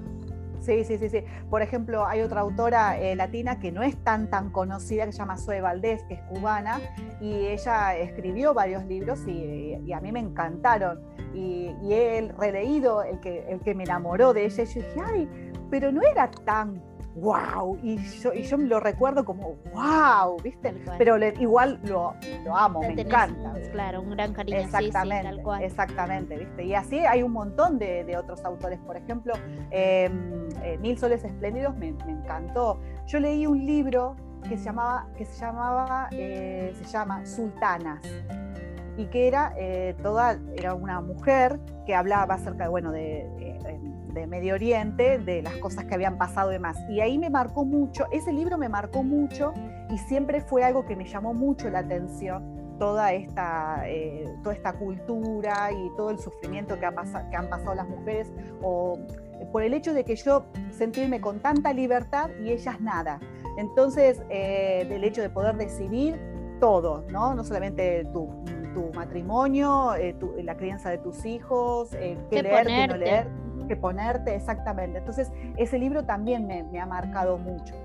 sí, sí, sí. Por ejemplo, hay otra autora eh, latina que no es tan tan conocida, que se llama Zoe Valdés, que es cubana, y ella escribió varios libros y, a mí me encantaron. Y, y, he releído el que, el que me enamoró de ella, y yo dije, ay, pero no era tan wow, y yo, y yo lo recuerdo como wow, ¿viste? Pero igual lo, lo amo, me encanta. Claro, un gran cariño. Exactamente, tal cual. exactamente, ¿viste? Y así hay un montón de, de otros autores, por ejemplo, em, eh, Mil Soles Espléndidos me, me, encantó. Yo leí un libro que se llamaba, que se llamaba, eh, se llama Sultanas y que era eh, toda, era una mujer que hablaba acerca de, bueno, de de Medio Oriente, de las cosas que habían pasado y demás. Y ahí me marcó mucho, ese libro me marcó mucho y siempre fue algo que me llamó mucho la atención, toda esta, eh, toda esta cultura y todo el sufrimiento que, ha que han pasado las mujeres, o por el hecho de que yo sentirme con tanta libertad y ellas nada. Entonces, eh, del hecho de poder decidir todo, ¿no? No solamente tu, tu matrimonio, eh, la crianza de tus hijos, qué leer, qué no leer que ponerte exactamente. Entonces, ese libro también me, ha marcado mucho.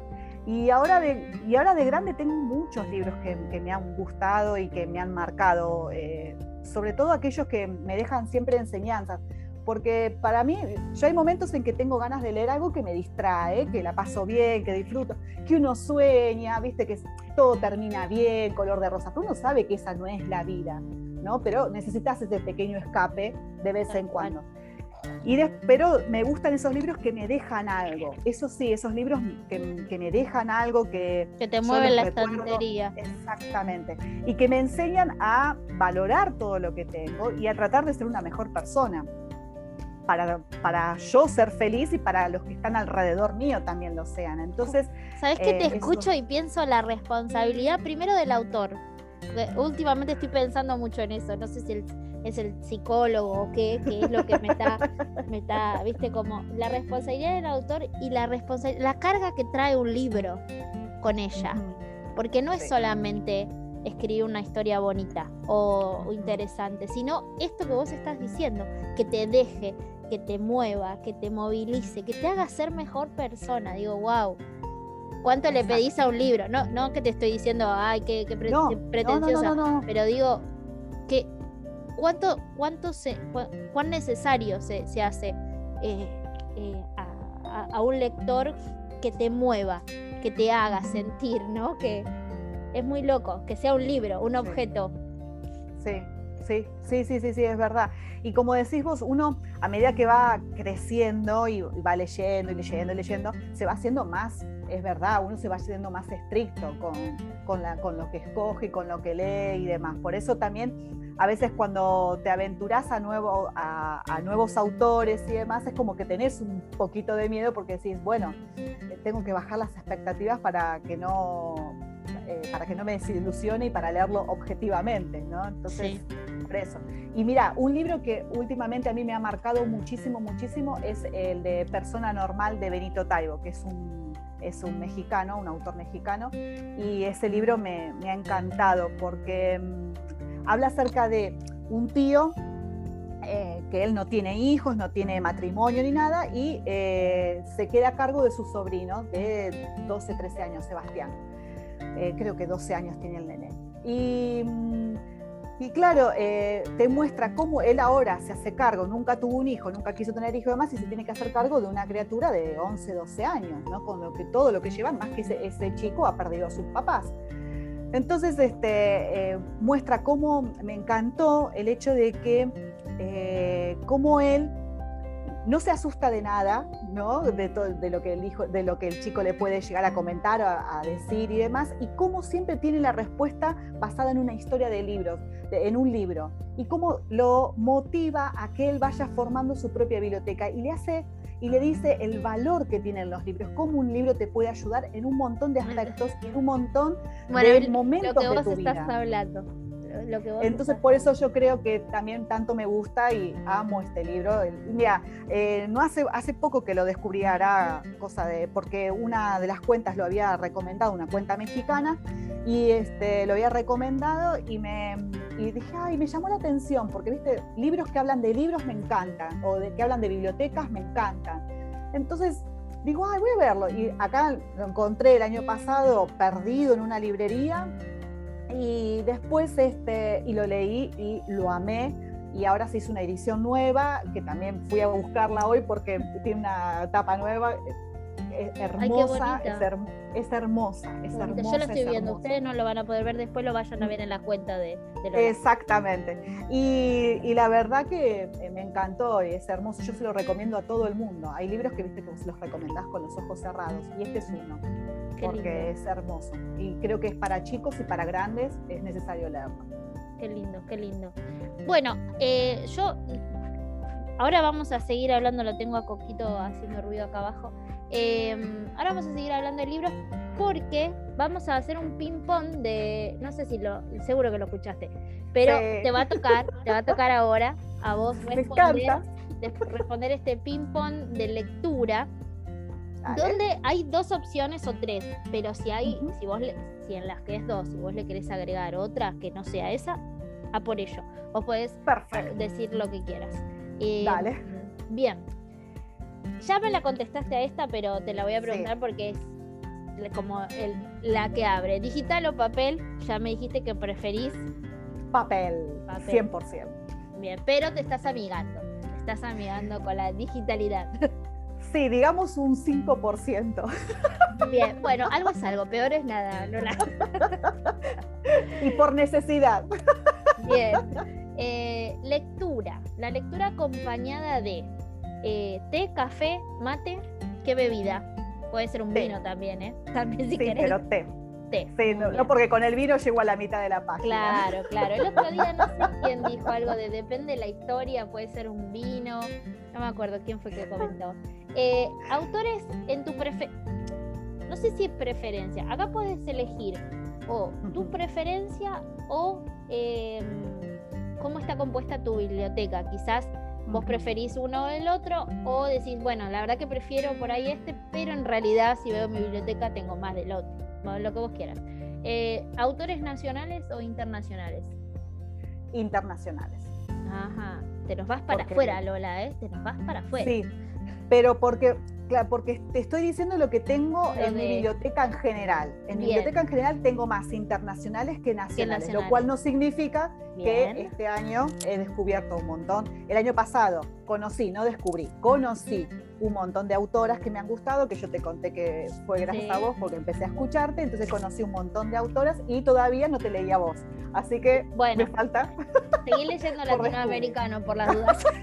Y ahora, de, y ahora de grande tengo muchos libros que, me han gustado y que me han marcado, eh, sobre todo aquellos que me dejan siempre enseñanzas. Porque para mí, yo hay momentos en que tengo ganas de leer algo que me distrae, que la paso bien, que disfruto, que uno sueña, viste, que todo termina bien, color de rosa, pero uno sabe que esa no es la vida, ¿no? Pero necesitas ese pequeño escape de vez en cuando. Y pero me gustan esos libros que me dejan algo. Eso sí, esos libros que, me dejan algo que... Que te mueven la estantería. Exactamente. Y que me enseñan a valorar todo lo que tengo y a tratar de ser una mejor persona. Para, para yo ser feliz y para los que están alrededor mío también lo sean. Entonces... ¿Sabes qué? Te eh, escucho y pienso la responsabilidad primero del autor. Últimamente estoy pensando mucho en eso. No sé si el es el psicólogo o qué, qué es lo que me está, me está, viste, como la responsabilidad del autor y la la carga que trae un libro con ella. Porque no es solamente escribir una historia bonita o, interesante, sino esto que vos estás diciendo, que te deje, que te mueva, que te movilice, que te haga ser mejor persona. Digo, wow. ¿Cuánto le pedís a un libro? No, no que te estoy diciendo, ay, qué, pretenciosa, pero digo, que ¿Cuánto, cuánto se, cuán necesario se, se hace eh, eh, a, un lector que te mueva, que te haga sentir, ¿no? Que es muy loco, que sea un libro, un objeto. Sí, Sí, sí, sí, sí, sí, es verdad. Y como decís vos, uno a medida que va creciendo y va leyendo y leyendo y leyendo, se va haciendo más, es verdad, uno se va haciendo más estricto con, con, la, con lo que escoge, con lo que lee y demás. Por eso también a veces cuando te aventuras a, nuevo, a, a nuevos autores y demás, es como que tenés un poquito de miedo porque decís, bueno, tengo que bajar las expectativas para que no eh, para que no me desilusione y para leerlo objetivamente, ¿no? Entonces, por eso. Y mira, un libro que últimamente a mí me ha marcado muchísimo, muchísimo es el de Persona Normal de Benito Taibo, que es un, es un mexicano, un autor mexicano, y ese libro me, me ha encantado porque mm, habla acerca de un tío eh, que él no tiene hijos, no tiene matrimonio ni nada, y eh, se queda a cargo de su sobrino de 12, 13 años, Sebastián. Eh, creo que 12 años tiene el nene. Y, mm, y claro, eh, te muestra cómo él ahora se hace cargo, nunca tuvo un hijo, nunca quiso tener hijo y demás, y se tiene que hacer cargo de una criatura de 11, 12 años, ¿no? con lo que, todo lo que lleva, más que ese, chico ha perdido a sus papás. Entonces, este, eh, muestra cómo me encantó el hecho de que, cómo él no se asusta de nada, ¿no? De, de, lo que el hijo, de lo que el chico le puede llegar a comentar o a, decir y demás, y cómo siempre tiene la respuesta basada en una historia de libros, en un libro, y cómo lo motiva a que él vaya formando su propia biblioteca y le hace y le dice el valor que tienen los libros, cómo un libro te puede ayudar en un montón de aspectos y en un montón de momentos lo que vos estás hablando. Entonces, por eso yo creo que también tanto me gusta y amo este libro. Mira, eh, no hace, hace poco que lo descubrí, hará cosa de, porque una de las cuentas lo había recomendado, una cuenta mexicana, y este, lo había recomendado y me y dije, ay, me llamó la atención, porque, viste, libros que hablan de libros me encantan, o de, que hablan de bibliotecas me encantan. Entonces, digo, ay, voy a verlo. Y acá lo encontré el año pasado perdido en una librería y después, este, y lo leí y lo amé. Y ahora se hizo una edición nueva, que también fui a buscarla hoy porque tiene una tapa nueva. Es hermosa, es, es, hermosa, es hermosa. Yo lo estoy viendo, ustedes no lo van a poder ver después, lo vayan a ver en la cuenta de, de Exactamente. Y, y, la verdad que eh, me encantó y es hermoso. Yo se lo recomiendo a todo el mundo. Hay libros que viste que los recomendás con los ojos cerrados y este es uno porque es hermoso. Y creo que es para chicos y para grandes es necesario leerlo. Qué lindo, qué lindo. Bueno, eh, yo ahora vamos a seguir hablando, lo tengo a Coquito haciendo ruido acá abajo. Em, ahora vamos a seguir hablando de libros porque vamos a hacer un ping-pong de, no sé si lo, seguro que lo escuchaste, pero te va a tocar, te va a tocar ahora a vos responder, responder este ping-pong de lectura donde hay dos opciones o tres, pero si hay, si vos si en las que es dos, si vos le querés agregar otra que no sea esa, a por ello. Vos podés decir lo que quieras. Eh, Dale. Bien. Ya me la contestaste a esta, pero te la voy a preguntar porque es como el, la que abre. ¿Digital o papel? Ya me dijiste que preferís. Papel, papel. 100%. Bien, pero te estás amigando. Te estás amigando con la digitalidad. Sí, digamos un 5%. Bien, bueno, algo es algo, peor es nada, Lola. y por necesidad. Bien. Eh, lectura. La lectura acompañada de eh, té, café, mate, ¿qué bebida? Puede ser un vino también, ¿eh? También si sí, pero té. Té. Sí, no, porque con el vino llego a la mitad de la página. Claro, claro. El otro día no sé quién dijo algo de depende de la historia, puede ser un vino. No me acuerdo quién fue que comentó. Eh, autores en tu preferencia. No sé si es preferencia. Acá puedes elegir o tu preferencia o em, cómo está compuesta tu biblioteca. Quizás vos preferís uno o el otro o decís, bueno, la verdad que prefiero por ahí este, pero en realidad si veo mi biblioteca tengo más del otro. lo que vos quieras. Eh, ¿Autores nacionales o internacionales? Internacionales. Ajá. Te nos vas para afuera, Lola, ¿eh? Te nos vas para afuera. Sí, pero porque Claro, porque te estoy diciendo lo que tengo Lo en mi biblioteca en general. En mi biblioteca en general tengo más internacionales que nacionales, nacionales. lo cual no significa Bien. que este año he descubierto un montón. El año pasado conocí, no descubrí, conocí un montón de autoras que me han gustado, que yo te conté que fue gracias Sí. a vos porque empecé a escucharte, entonces conocí un montón de autoras y todavía no te leía vos. Así que Bueno, me falta. seguí leyendo latinoamericano por las dudas.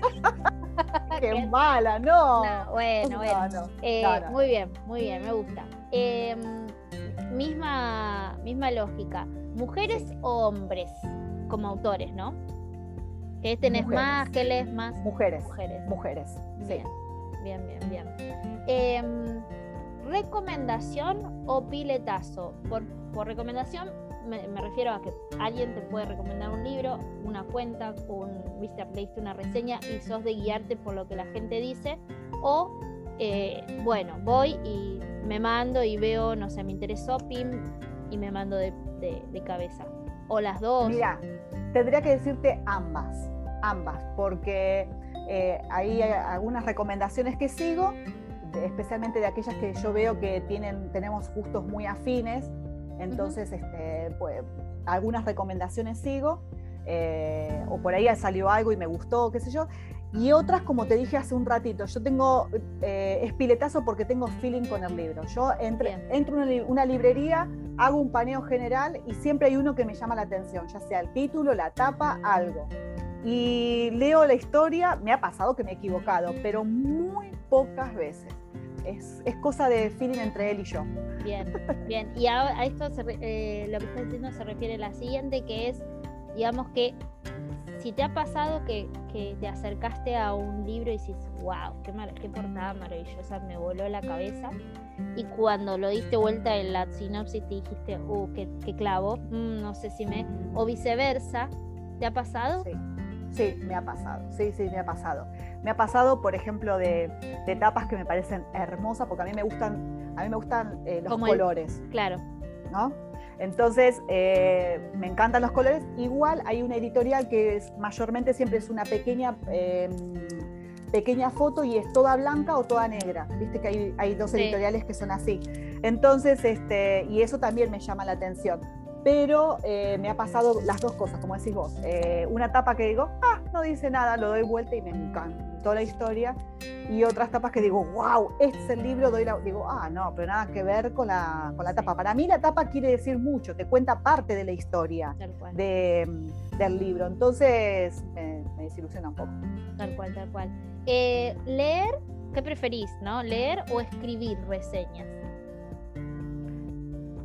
¡Qué mala! No. No, bueno, bueno. No, no. Eh. Muy bien, muy bien, me gusta. Eh, misma, misma lógica. ¿Mujeres o hombres como autores, no? ¿Qué tenés Mujeres. más? ¿Qué lees más? Mujeres. Mujeres. Mujeres. Sí. Bien, bien, bien, bien. Em, ¿Recomendación o piletazo? Por, recomendación me, refiero a que alguien te puede recomendar un libro, una cuenta, un, viste, leíste una reseña y sos de guiarte por lo que la gente dice. O, eh, bueno, voy y me mando y veo, no sé, me interesó PIM y me mando de, de- de cabeza. O las dos. Mira, tendría que decirte ambas, ambas, porque eh, ahí hay algunas recomendaciones que sigo, especialmente de aquellas que yo veo que tienen, tenemos gustos muy afines, entonces este, pues, algunas recomendaciones sigo, eh, o por ahí salió algo y me gustó, qué sé yo, y otras, como te dije hace un ratito, yo tengo, eh, es piletazo porque tengo feeling con el libro. Yo entre, Bien. entro en una librería, hago un paneo general y siempre hay uno que me llama la atención, ya sea el título, la tapa, algo. Y leo la historia, me ha pasado que me he equivocado, pero muy pocas veces. Es, es cosa de feeling entre él y yo. Bien, bien. Y a, a esto se eh, lo que estás diciendo se refiere a la siguiente, que es, digamos que si te ha pasado que, que te acercaste a un libro y dices, wow, qué, mar- qué portada maravillosa, me voló la cabeza. Y cuando lo diste vuelta en la sinopsis te dijiste, uh, qué, qué clavo, mm, no sé si me. O viceversa, ¿te ha pasado? Sí, sí, me ha pasado. Sí, sí, me ha pasado. Me ha pasado, por ejemplo, de, de tapas que me parecen hermosas, porque a mí me gustan, a mí me gustan eh, los Como el- colores. Claro, ¿no? Entonces, eh, me encantan los colores. Igual hay una editorial que es, mayormente siempre es una pequeña, eh, pequeña foto y es toda blanca o toda negra. Viste que hay, hay dos Sí. editoriales que son así. Entonces, este, y eso también me llama la atención. Pero eh, me ha pasado las dos cosas, como decís vos. Eh, una tapa que digo, ah, no dice nada, lo doy vuelta y me encantó la historia. Y otras tapas que digo, wow, este es el libro, doy la... digo, ah, no, pero nada que ver con la, con la tapa. Para mí la tapa quiere decir mucho, te cuenta parte de la historia de, del libro. Entonces me, me desilusiona un poco. Tal cual, tal cual. Eh, leer, ¿qué preferís, no? ¿Leer o escribir reseñas?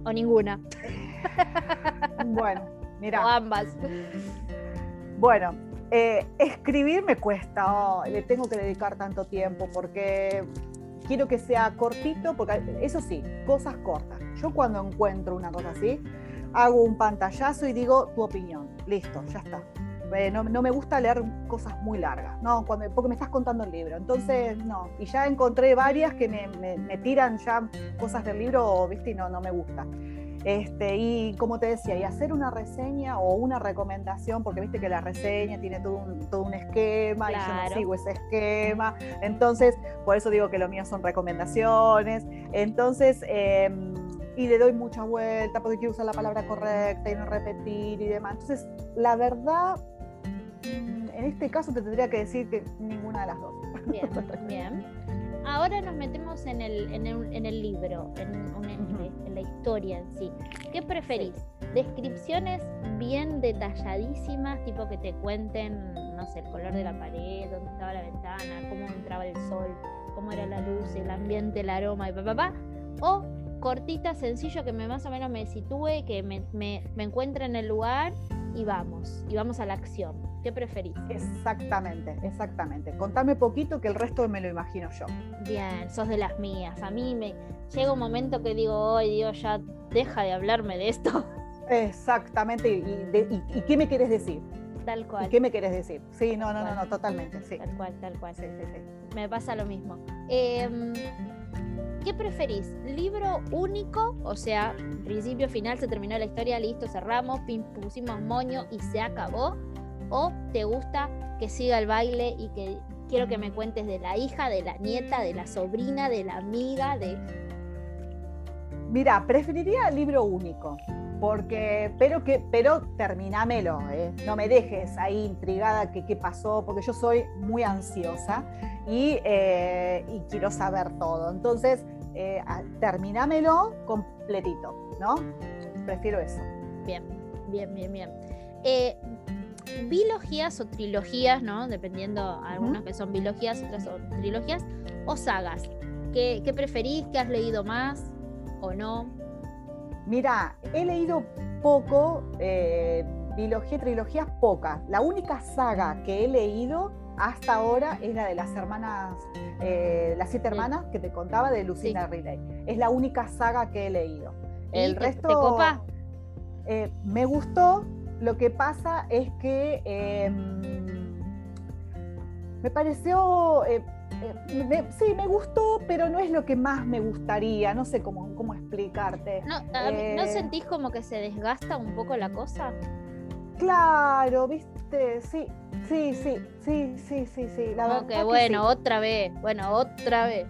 O ninguna. Bueno, O mira, ambas. bueno, eh, escribir me cuesta, oh, le tengo que dedicar tanto tiempo porque quiero que sea cortito, porque eso sí, cosas cortas. Yo cuando encuentro una cosa así, hago un pantallazo y digo tu opinión, listo, ya está. Eh, no, no me gusta leer cosas muy largas, no, cuando, porque me estás contando el libro. Entonces, no. Y ya encontré varias que me, me- me tiran ya cosas del libro, ¿viste? Y no, no me gusta. Este, y como te decía, y hacer una reseña o una recomendación, porque viste que la reseña tiene todo un, todo un esquema y yo no sigo ese esquema. Entonces, por eso digo que lo mío son recomendaciones. Entonces, eh, y le doy mucha vuelta porque quiero usar la palabra correcta y no repetir y demás. Entonces, la verdad, en este caso te tendría que decir que ninguna de las dos. Bien, bien. Ahora nos metemos en el, en el, en el libro, en, la historia en sí. ¿Qué preferís? ¿Descripciones bien detalladísimas, tipo que te cuenten, no sé, el color de la pared, dónde estaba la ventana, cómo entraba el sol, cómo era la luz, el ambiente, el aroma y papá, pa, pa? ¿O cortita, sencillo, que me más o menos me sitúe, que me, me, me encuentre en el lugar y vamos, y vamos a la acción? ¿Qué preferís? Exactamente, exactamente. Contame poquito que el resto me lo imagino yo. Bien, sos de las mías. A mí me llega un momento que digo, ay Dios, ya deja de hablarme de esto. Exactamente. ¿Y, y de- y- y qué me quieres decir? Tal ¿Y cual, qué me quieres decir? Sí, no, no, no, no, totalmente, sí. tal cual, tal cual. Sí, sí, sí. Me pasa lo mismo. Em, ¿Qué preferís? ¿Libro único? O sea, principio, final, se terminó la historia, listo, cerramos, pusimos moño y se acabó. ¿O te gusta que siga el baile y que, quiero que me cuentes de la hija, de la nieta, de la sobrina, de la amiga, de... Mira, preferiría libro único, porque, pero que, pero terminámelo, ¿eh? no me dejes ahí intrigada que qué pasó, porque yo soy muy ansiosa y, eh, y quiero saber todo. Entonces, eh, terminámelo completito, ¿no? Prefiero eso. Bien, bien, bien, bien. Eh, bilogías o trilogías, ¿no? Dependiendo, algunas que son bilogías, otras son trilogías, o sagas. ¿Qué, qué preferís? ¿Qué has leído más o no? Mira, he leído poco, eh, bilogía, trilogías pocas. La única saga que he leído hasta ahora es la de las hermanas, eh, las siete hermanas que te contaba de Lucinda Riley. Es la única saga que he leído. El resto. ¿Te copa? Eh, me gustó. Lo que pasa es que em, me pareció. Eh, sí, me gustó, pero no es lo que más me gustaría. No sé cómo, cómo explicarte. ¿No, ¿No sentís como que se desgasta un poco la cosa? Claro, viste, sí, sí, sí, sí, sí, sí, sí. La verdad bueno, otra vez, bueno, otra vez.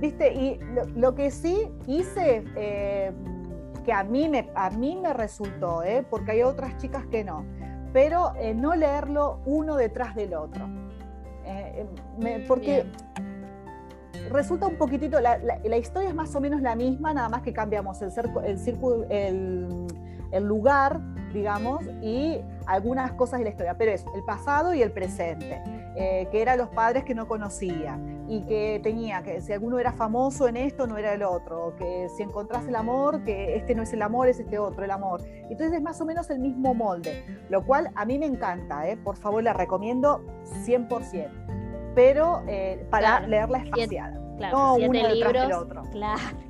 Viste, y lo, que sí hice, eh, que a mí me, a mí me resultó, eh, porque hay otras chicas que no, pero eh, no leerlo uno detrás del otro. porque resulta un poquitito, la, historia es más o menos la misma, nada más que cambiamos el, el, círculo, el, el lugar digamos, y algunas cosas de la historia, pero es el pasado y el presente, eh, que eran los padres que no conocía y que tenía que si alguno era famoso en esto, no era el otro, que si encontrás el amor, que este no es el amor, es este otro, el amor. Entonces es más o menos el mismo molde, lo cual a mí me encanta, ¿eh? por favor la recomiendo 100%, pero eh, para leerla espaciada. Claro, no uno detrás del otro.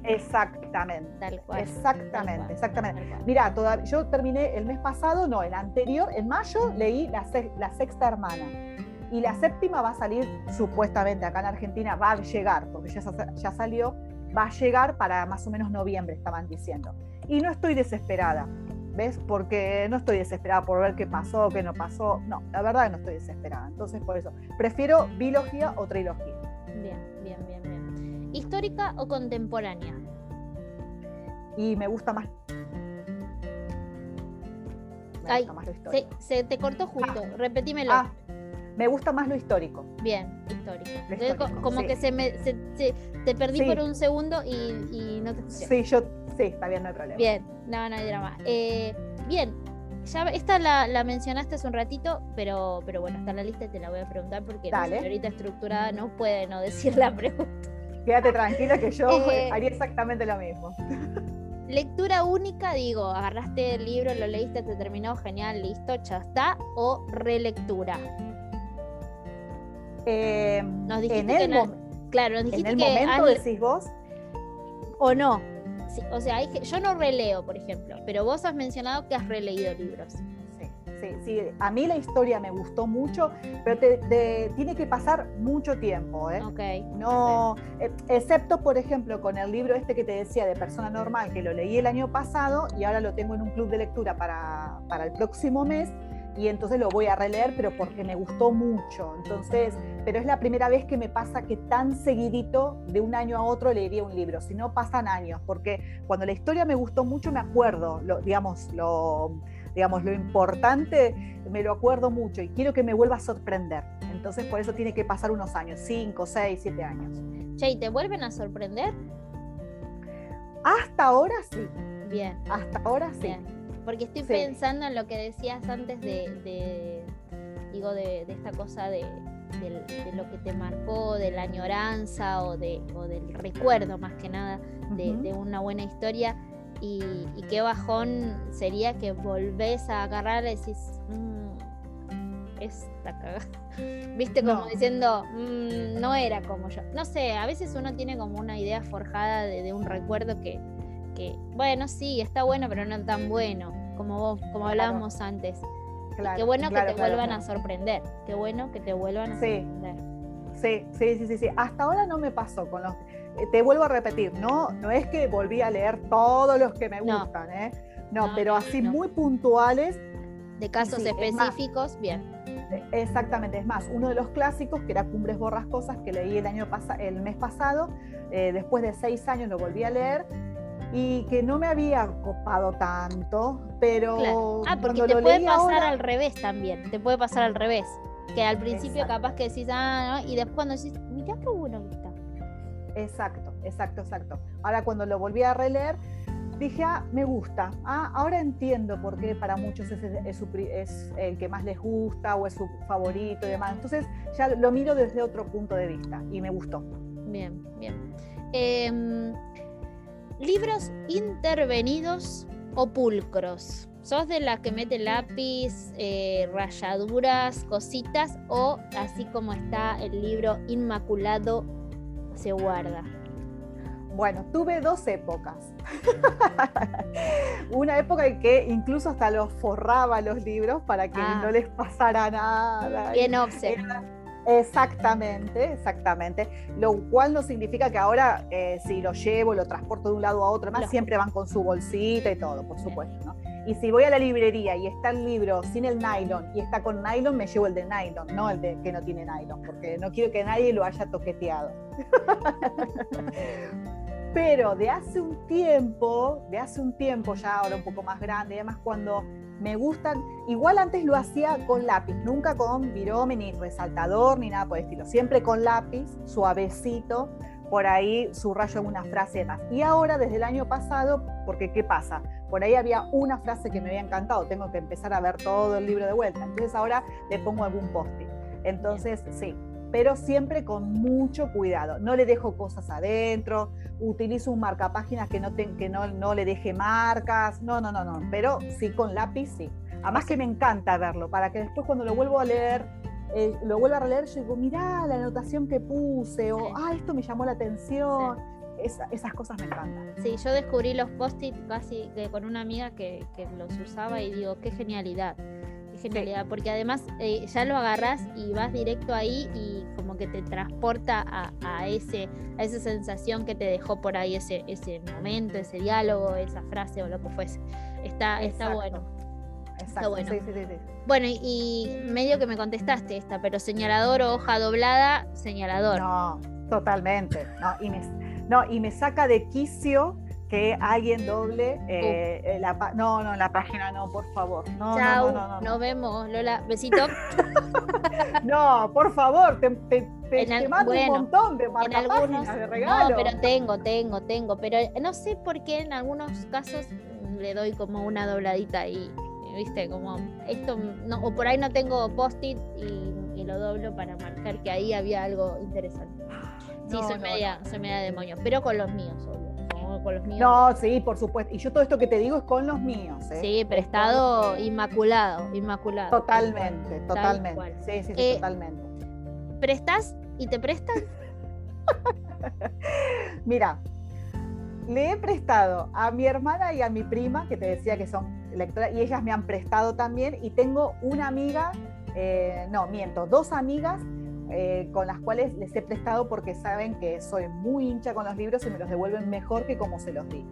Exactamente. Exactamente, exactamente. Mira, yo terminé el mes pasado, no, el anterior, en mayo leí la, la sexta hermana. Y la séptima va a salir supuestamente acá en Argentina, va a llegar, porque ya, ya salió, va a llegar para más o menos noviembre, estaban diciendo. Y no estoy desesperada, ¿ves? Porque no estoy desesperada por ver qué pasó, qué no pasó. No, la verdad no estoy desesperada. Entonces, por eso, prefiero biología o trilogía. Bien, bien, bien. ¿Histórica o contemporánea? Y me gusta más. Me gusta más lo histórico. Se, te cortó justo, ah, repetímelo. Ah, me gusta más lo histórico. Bien, histórico. como que se me te perdí por un segundo y, no te escuché. Sí, yo sí, está bien, no hay problema. Bien, no, no hay drama. Eh, bien, ya, esta la, mencionaste hace un ratito, pero, pero bueno, está en la lista y te la voy a preguntar porque la señorita estructurada no puede no decir la pregunta. Quédate tranquila que yo eh, haría exactamente lo mismo. Lectura única, digo, agarraste el libro, lo leíste, te terminó, genial, listo, ya está. O relectura. Eh, nos dijiste en el, claro, nos dijiste en el momento decís vos. O no. o sea, yo no releo, por ejemplo, pero vos has mencionado que has releído libros sí, sí. A mí la historia me gustó mucho, pero te, tiene que pasar mucho tiempo. ¿eh? No, eh, excepto, por ejemplo, con el libro este que te decía de Persona Normal, que lo leí el año pasado y ahora lo tengo en un club de lectura para, para el próximo mes y entonces lo voy a releer, pero porque me gustó mucho. Entonces, pero es la primera vez que me pasa que tan seguidito de un año a otro leería un libro, si no pasan años, porque cuando la historia me gustó mucho me acuerdo, lo, digamos, lo digamos, lo importante me lo acuerdo mucho y quiero que me vuelva a sorprender. Entonces por eso tiene que pasar unos años, 5, 6, 7 años. Che, ¿y te vuelven a sorprender? Hasta ahora sí. Bien. Hasta ahora sí. Porque estoy pensando en lo que decías antes de, digo, de, esta cosa de, lo que te marcó, de la añoranza o, de, del recuerdo más que nada de, una buena historia. Y, qué bajón sería que volvés a agarrar y decís, mmm, esta cagada. Viste, como diciendo, mmm, no era como yo. No sé, a veces uno tiene como una idea forjada de, un recuerdo que, que, bueno, sí, está bueno, pero no tan bueno, como vos, como hablábamos antes. qué bueno que te vuelvan a sorprender. Qué bueno que te vuelvan a sorprender. Sí, sí, sí, sí, Hasta ahora no me pasó con los te vuelvo a repetir, no, no es que volví a leer todos los que me gustan. ¿eh? No, pero así muy puntuales. De casos específicos, bien. Exactamente, es más, uno de los clásicos, que era Cumbres Borrascosas, que leí el, año el mes pasado, eh, después de seis años lo volví a leer, y que no me había copado tanto, pero... Ah, porque te puede pasar al revés también, te puede pasar al revés, que al principio capaz que decís, ah, no, y después cuando decís, mirá qué bueno que está. Exacto, exacto, exacto. Ahora cuando lo volví a releer, dije, ah, me gusta. Ah, ahora entiendo por qué para muchos es, el que más les gusta o es su favorito y demás. Entonces ya lo miro desde otro punto de vista y me gustó. Bien, bien. Em, libros intervenidos o pulcros. ¿Sos de las que mete lápiz, eh, rayaduras, cositas o así como está el libro inmaculado se guarda? Bueno, tuve dos épocas. Una época en que incluso hasta los forraba los libros para que ah. no les pasara nada. Bien obse. Exactamente, exactamente. Lo cual no significa que ahora eh, si lo llevo, lo transporto de un lado a otro, más siempre van con su bolsita y todo, por supuesto. Y si voy a la librería y está el libro sin el nylon y está con nylon, me llevo el de nylon, no el de que no tiene nylon, porque no quiero que nadie lo haya toqueteado. Pero de hace un tiempo, de hace un tiempo ya ahora un poco más grande, además cuando me gustan, igual antes lo hacía con lápiz, nunca con virome ni resaltador ni nada por el estilo, siempre con lápiz, suavecito, por ahí subrayo una frase más. Y ahora desde el año pasado, porque ¿qué pasa? Por ahí había una frase que me había encantado, tengo que empezar a ver todo el libro de vuelta, entonces ahora le pongo algún post-it. Entonces, sí, pero siempre con mucho cuidado. No le dejo cosas adentro, utilizo un marcapáginas que no, que no, no le deje marcas, no, no, no, no, pero sí con lápiz, sí. Además que me encanta verlo, para que después cuando lo vuelvo a leer, eh, lo vuelvo a releer, yo digo, mirá la anotación que puse, o, ah, esto me llamó la atención. esas cosas me encantan. Sí, yo descubrí los post-it casi con una amiga que, que los usaba y digo, qué genialidad genialidad, porque además eh, ya lo agarras y vas directo ahí y como que te transporta a, ese, a esa sensación que te dejó por ahí ese, ese momento, ese diálogo, esa frase o lo que fuese. Está, está bueno. Exacto. bueno. bueno, y, medio que me contestaste esta, pero señalador o hoja doblada, señalador. No, totalmente. No, y me, no, y me saca de quicio que alguien doble eh, eh, la no no la página no por favor no Chau, no, no, nos vemos Lola besito no por favor te, te, mando un montón de páginas de regalo no pero tengo tengo tengo pero no sé por qué en algunos casos le doy como una dobladita ahí viste como esto no, o por ahí no tengo post-it y, lo doblo para marcar que ahí había algo interesante sí soy media soy media demonio pero con los míos con los míos. No, sí, por supuesto. Y yo todo esto que te digo es con los míos. ¿eh? Sí, prestado inmaculado, inmaculado. Totalmente, totalmente. Sí, sí, eh, totalmente. ¿Prestas y te prestan? Mira, le he prestado a mi hermana y a mi prima, que te decía que son y ellas me han prestado también, y tengo una amiga, eh, no, miento, dos amigas eh, con las cuales les he prestado porque saben que soy muy hincha con los libros y me los devuelven mejor que como se los di.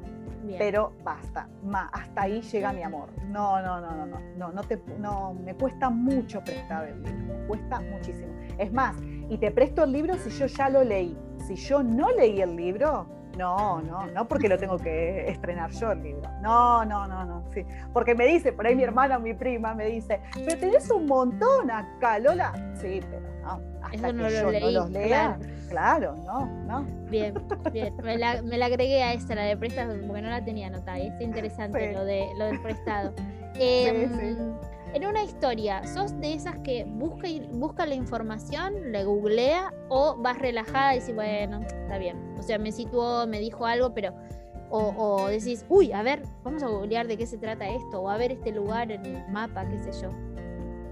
Pero basta, hasta ahí llega mi amor. No, no, no, no, no, no, no, te, no, me cuesta mucho prestar el libro, me cuesta muchísimo. Es más, y te presto el libro si yo ya lo leí. Si yo no leí el libro, no, no, no porque lo tengo que estrenar yo el libro. No, no, no, no. Sí. Porque me dice, por ahí mi hermana o mi prima me dice, pero tenés un montón acá, Lola. Sí, pero no eso no lo leí. claro. no, no. Bien, bien. Me la, me la, agregué a esta, la de prestado, porque no la tenía anotada. Y es interesante lo, de, lo del prestado. Em, en una historia, ¿sos de esas que busca, busca la información, le googlea o vas relajada y dices, bueno, está bien? O sea, me situó, me dijo algo, pero. O, o, decís, uy, a ver, vamos a googlear de qué se trata esto, o a ver este lugar en el mapa, qué sé yo.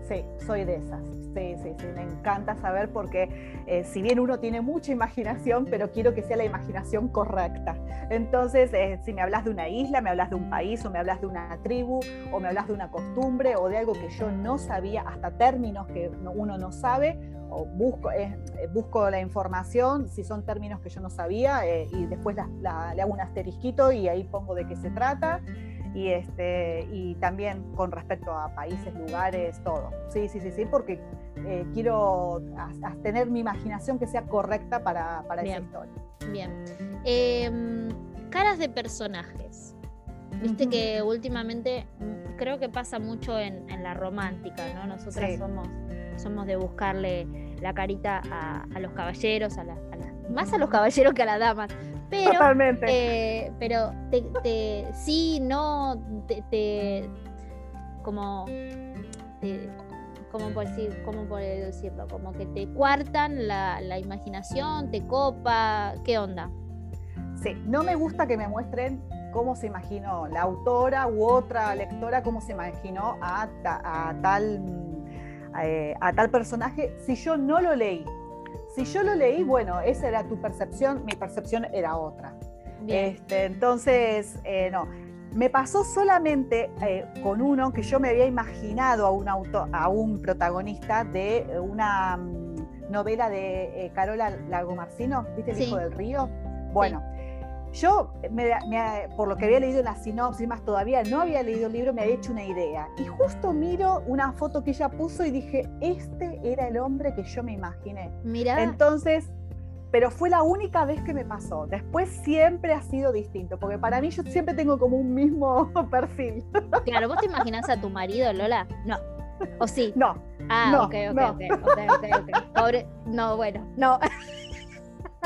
Sí, soy de esas. Sí, sí, sí, me encanta saber porque eh, si bien uno tiene mucha imaginación, pero quiero que sea la imaginación correcta. Entonces, eh, si me hablas de una isla, me hablas de un país, o me hablas de una tribu, o me hablas de una costumbre, o de algo que yo no sabía, hasta términos que uno no sabe, o busco, eh, busco la información, si son términos que yo no sabía, y después le hago un asterisquito y ahí pongo de qué se trata. Y, este, y también con respecto a países, lugares, todo. Sí, sí, sí, sí, porque eh, quiero tener mi imaginación que sea correcta para, para esa historia. Bien. Em, caras de personajes. Viste que últimamente mm, creo que pasa mucho en, la romántica, ¿no? Nosotras somos, somos de buscarle la carita a, los caballeros, a, más a los caballeros que a las damas. Pero, Totalmente. Eh, pero te, sí, no, te, como, ¿cómo puedo, decir, ¿cómo puedo decirlo? Como que te cuartan la, la imaginación, te copa, ¿qué onda? Sí, no me gusta que me muestren cómo se imaginó la autora u otra lectora, cómo se imaginó a, tal, eh, a tal personaje si yo no lo leí. Si yo lo leí, bueno, esa era tu percepción, mi percepción era otra. Este, entonces, eh, no. Me pasó solamente eh, con uno que yo me había imaginado a un, auto, a un protagonista de una mm, novela de Carola Lagomarcino, ¿viste el Hijo del Río? Bueno, yo, por lo que había leído en la sinopsis, más todavía no había leído el libro, me había hecho una idea. Y justo miro una foto que ella puso y dije, este era el hombre que yo me imaginé. Mira. Entonces, pero fue la única vez que me pasó. Después siempre ha sido distinto, porque para mí yo siempre tengo como un mismo perfil. Claro, ¿vos te imaginas a tu marido, Lola? No. ¿O sí? No. Ah, no, ok, ok, ok, ok, Pobre, no, bueno, no.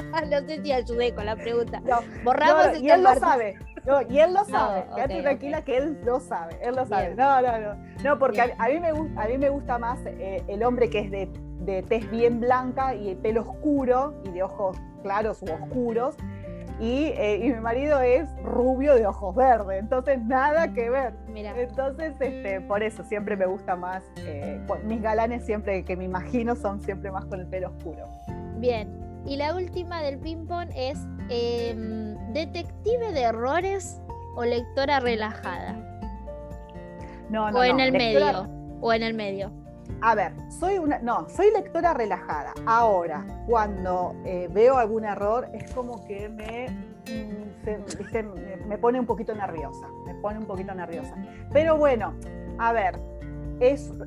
no sé si ayudé con la pregunta. No, Borramos y él lo sabe. y él lo sabe. Quédate tranquila que él lo sabe. Él lo sabe. No, no, no. No, porque a, mí me, a mí me gusta más eh, el hombre que es de, de tez bien blanca y de pelo oscuro y de ojos claros u oscuros. Y, eh, y, mi marido es rubio de ojos verdes, entonces nada que ver. Mira. Entonces, este, por eso siempre me gusta más, eh, mis galanes siempre que me imagino son siempre más con el pelo oscuro. Bien, y la última del ping-pong es em, detective de errores o lectora relajada. No, no, o en el medio. O en el medio. A ver, soy una, no, soy lectora relajada. Ahora, cuando eh, veo algún error, es como que me, mm, me pone un poquito nerviosa. Me pone un poquito nerviosa. Pero bueno, a ver,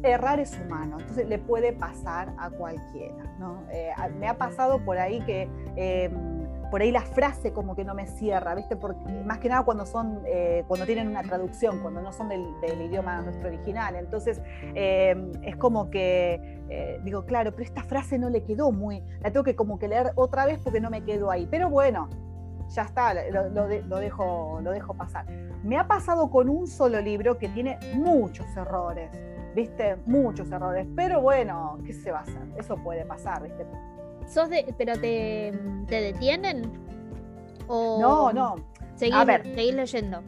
errar es humano, entonces le puede pasar a cualquiera. Eh, me ha pasado por ahí que em, por ahí la frase como que no me cierra, ¿viste? Más que nada cuando son, eh, cuando tienen una traducción, cuando no son del, idioma nuestro original. Entonces em, es como que eh, digo, claro, pero esta frase no le quedó muy, la tengo que como que leer otra vez porque no me quedo ahí. Pero bueno, ya está, lo, dejo, lo dejo pasar. Me ha pasado con un solo libro que tiene muchos errores viste, muchos errores, pero bueno, ¿qué se va a hacer? Eso puede pasar, viste. ¿Sos de, pero te, te detienen? ¿O no, no. Seguís, a ver. seguís leyendo.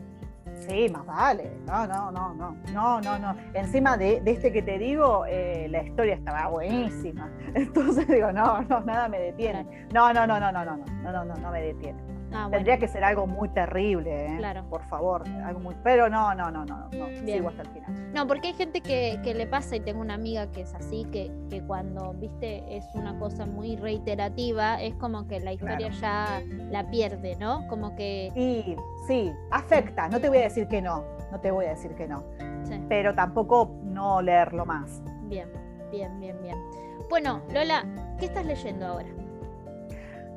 Sí, más vale. No, no, no, no, no, no, no. Encima de, de este que te digo, eh, la historia estaba buenísima. Entonces digo, no, no, nada me detiene. No, no, no, no, no, no, no, no, no, no, no me detiene. Ah, Tendría que ser algo muy terrible, ¿eh? claro. por favor. Algo muy... Pero no, no, no, no, no. Sigo hasta el final. No, porque hay gente que, que, le pasa, y tengo una amiga que es así, que, que cuando, viste, es una cosa muy reiterativa, es como que la historia ya la pierde, ¿no? Como que... Sí, sí, afecta. No te voy a decir que no, no te voy a decir que no. Pero tampoco no leerlo más. Bien, bien, bien, bien. Bueno, Lola, ¿qué estás leyendo ahora?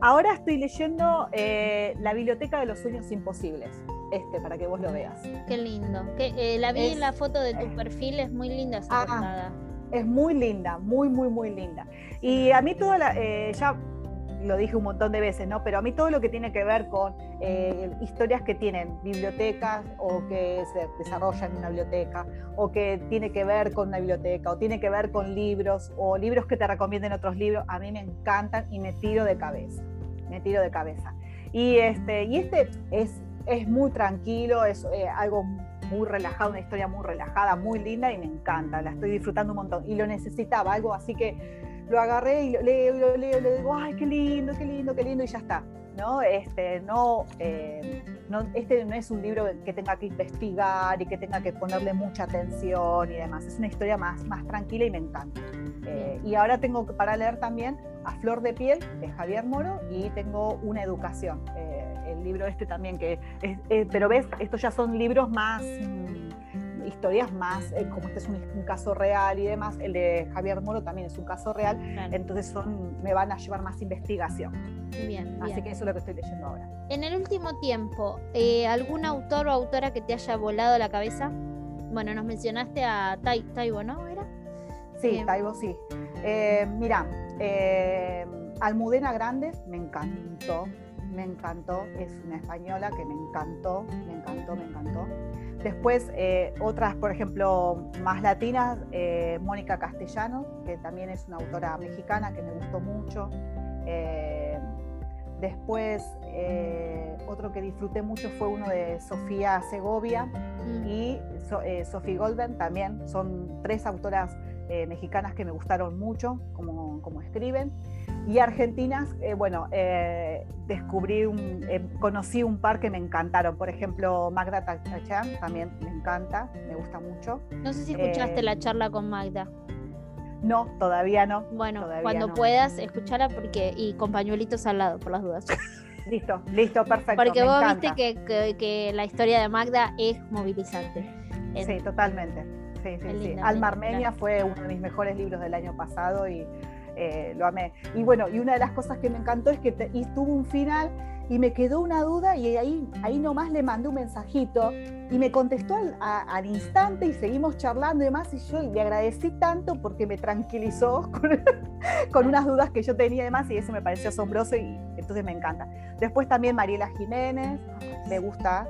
Ahora estoy leyendo eh, La Biblioteca de los Sueños Imposibles. Este, para que vos lo veas. Qué lindo. Que, eh, la vi en la foto de tu perfil, es muy linda esa ah, Es muy linda, muy, muy, muy linda. Y a mí toda la, eh, ya lo dije un montón de veces, ¿no? Pero a mí todo lo que tiene que ver con eh, historias que tienen bibliotecas o que se desarrollan en una biblioteca o que tiene que ver con una biblioteca o tiene que ver con libros o libros que te recomienden otros libros, a mí me encantan y me tiro de cabeza, tiro de cabeza. Y este, y este es, es muy tranquilo, es eh, algo muy relajado, una historia muy relajada, muy linda y me encanta, la estoy disfrutando un montón. Y lo necesitaba, algo así que lo agarré y lo leo, lo leo, le digo, ay, qué lindo, qué lindo, qué lindo, y ya está. ¿No? Este, no, eh, no, este no es un libro que tenga que investigar y que tenga que ponerle mucha atención y demás. Es una historia más, más tranquila y me encanta. Eh, y ahora tengo para leer también A Flor de Piel de Javier Moro y tengo Una Educación, eh, el libro este también que, pero ves, estos ya son libros más... Mm, historias más, eh, como este es un, caso real y demás, el de Javier Moro también es un caso real, entonces son, me van a llevar más investigación. Bien, Así que eso es lo que estoy leyendo ahora. En el último tiempo, eh, ¿algún autor o autora que te haya volado la cabeza? Bueno, nos mencionaste a Taibo, ¿no? ¿Era? Sí, eh, Taibo, sí. mira, Almudena Grande me encantó, me encantó, es una española que me encantó, me encantó, me encantó. Después, eh, otras, por ejemplo, más latinas, eh, Mónica Castellano, que también es una autora mexicana que me gustó mucho. Eh, después, otro que disfruté mucho fue uno de Sofía Segovia mm. y Sofía Goldberg también. Son tres autoras mexicanas que me gustaron mucho, como, como escriben. Y argentinas, eh, bueno, eh, descubrí, un, eh, conocí un par que me encantaron. Por ejemplo, Magda Tachán, también me encanta, me gusta mucho. No sé si escuchaste la charla con Magda. No, todavía no. Bueno, cuando puedas, escucharla porque, y con pañuelitos al lado, por las dudas. listo, listo, perfecto. Porque vos viste que, que, la historia de Magda es movilizante. Sí, totalmente. Sí, sí, sí. Alma Armenia fue uno de mis mejores libros del año pasado y eh, lo amé. Y bueno, y una de las cosas que me encantó es que tuvo un final y me quedó una duda y ahí, ahí nomás le mandé un mensajito y me contestó al, instante y seguimos charlando y demás y yo le agradecí tanto porque me tranquilizó con, unas dudas que yo tenía y demás y eso me pareció asombroso y entonces me encanta. Después también Mariela Jiménez, me gusta.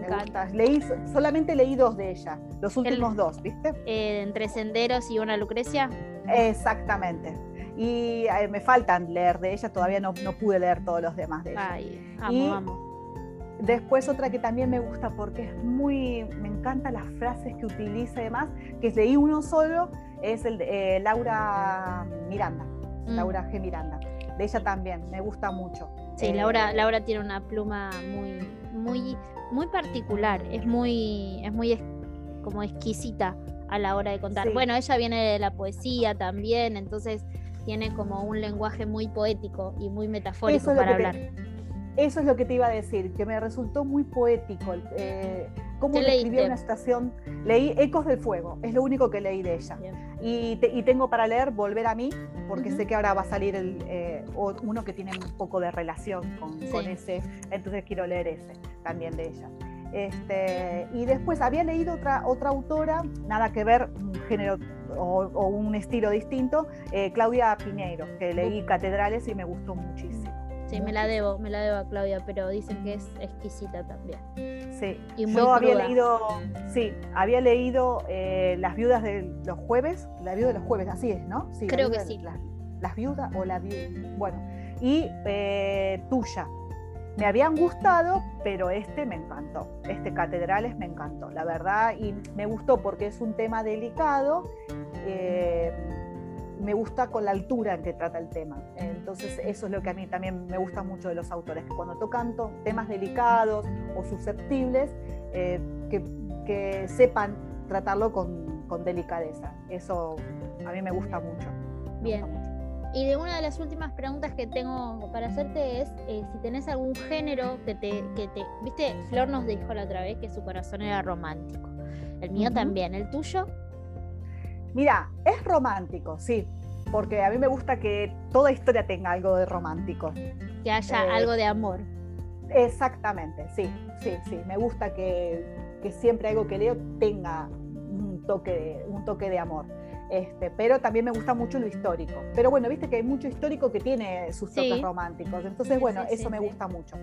Me, encanta. Leí, solamente leí dos de ella, los últimos dos, ¿viste? Eh, entre Senderos y una Lucrecia. Exactamente y eh, me faltan leer de ella, todavía no, no, pude leer todos los demás de ella. Ay, amo, Después otra que también me gusta porque es muy, me encantan las frases que utiliza y demás, que leí uno solo, es el de eh, Laura Miranda, mm. Laura G. Miranda. De ella también, me gusta mucho. Sí, Laura, Laura tiene una pluma muy, muy, muy particular, es muy, es muy como exquisita a la hora de contar. Bueno, ella viene de la poesía también, entonces tiene como un lenguaje muy poético y muy metafórico para hablar. eso es lo que te iba a decir, que me resultó muy poético. Eh, cómo describió una estación. Leí Ecos del Fuego, es lo único que leí de ella. Y, tengo para leer Volver a mí, porque sé que ahora va a salir el, eh, uno que tiene un poco de relación con, con, ese, entonces quiero leer ese también de ella. Este, y después había leído otra, otra autora, nada que ver, un género o, un estilo distinto, eh, Claudia Piñeiro, que leí Catedrales y me gustó muchísimo. Sí, me la debo, me la debo a Claudia, pero dicen que es exquisita también. Sí, yo había leído, sí, había leído eh, Las viudas de los jueves, La viuda de los jueves, así es, ¿no? Sí, Creo que sí. Las, viudas o la viuda, bueno, y eh, Tuya, me habían gustado, pero este me encantó. Este Catedrales me encantó, la verdad, y me gustó porque es un tema delicado. Eh, me gusta con la altura en que trata el tema. Entonces, eso es lo que a mí también me gusta mucho de los autores, que cuando tocan temas delicados o susceptibles, eh, que, sepan tratarlo con, delicadeza. Eso a mí me gusta mucho. Bien. Y de una de las últimas preguntas que tengo para hacerte es eh, si tenés algún género que te, que te... Viste, Flor nos dijo la otra vez que su corazón era romántico. El mío también, ¿el tuyo? Mira, es romántico, sí, porque a mí me gusta que toda historia tenga algo de romántico. Que haya eh, algo de amor. Exactamente, sí, sí, sí. Me gusta que, que siempre algo que leo tenga un toque un toque de amor. Este, pero también me gusta mucho lo histórico. Pero bueno, viste que hay mucho histórico que tiene sus toques románticos. Entonces, bueno, eso me gusta mucho.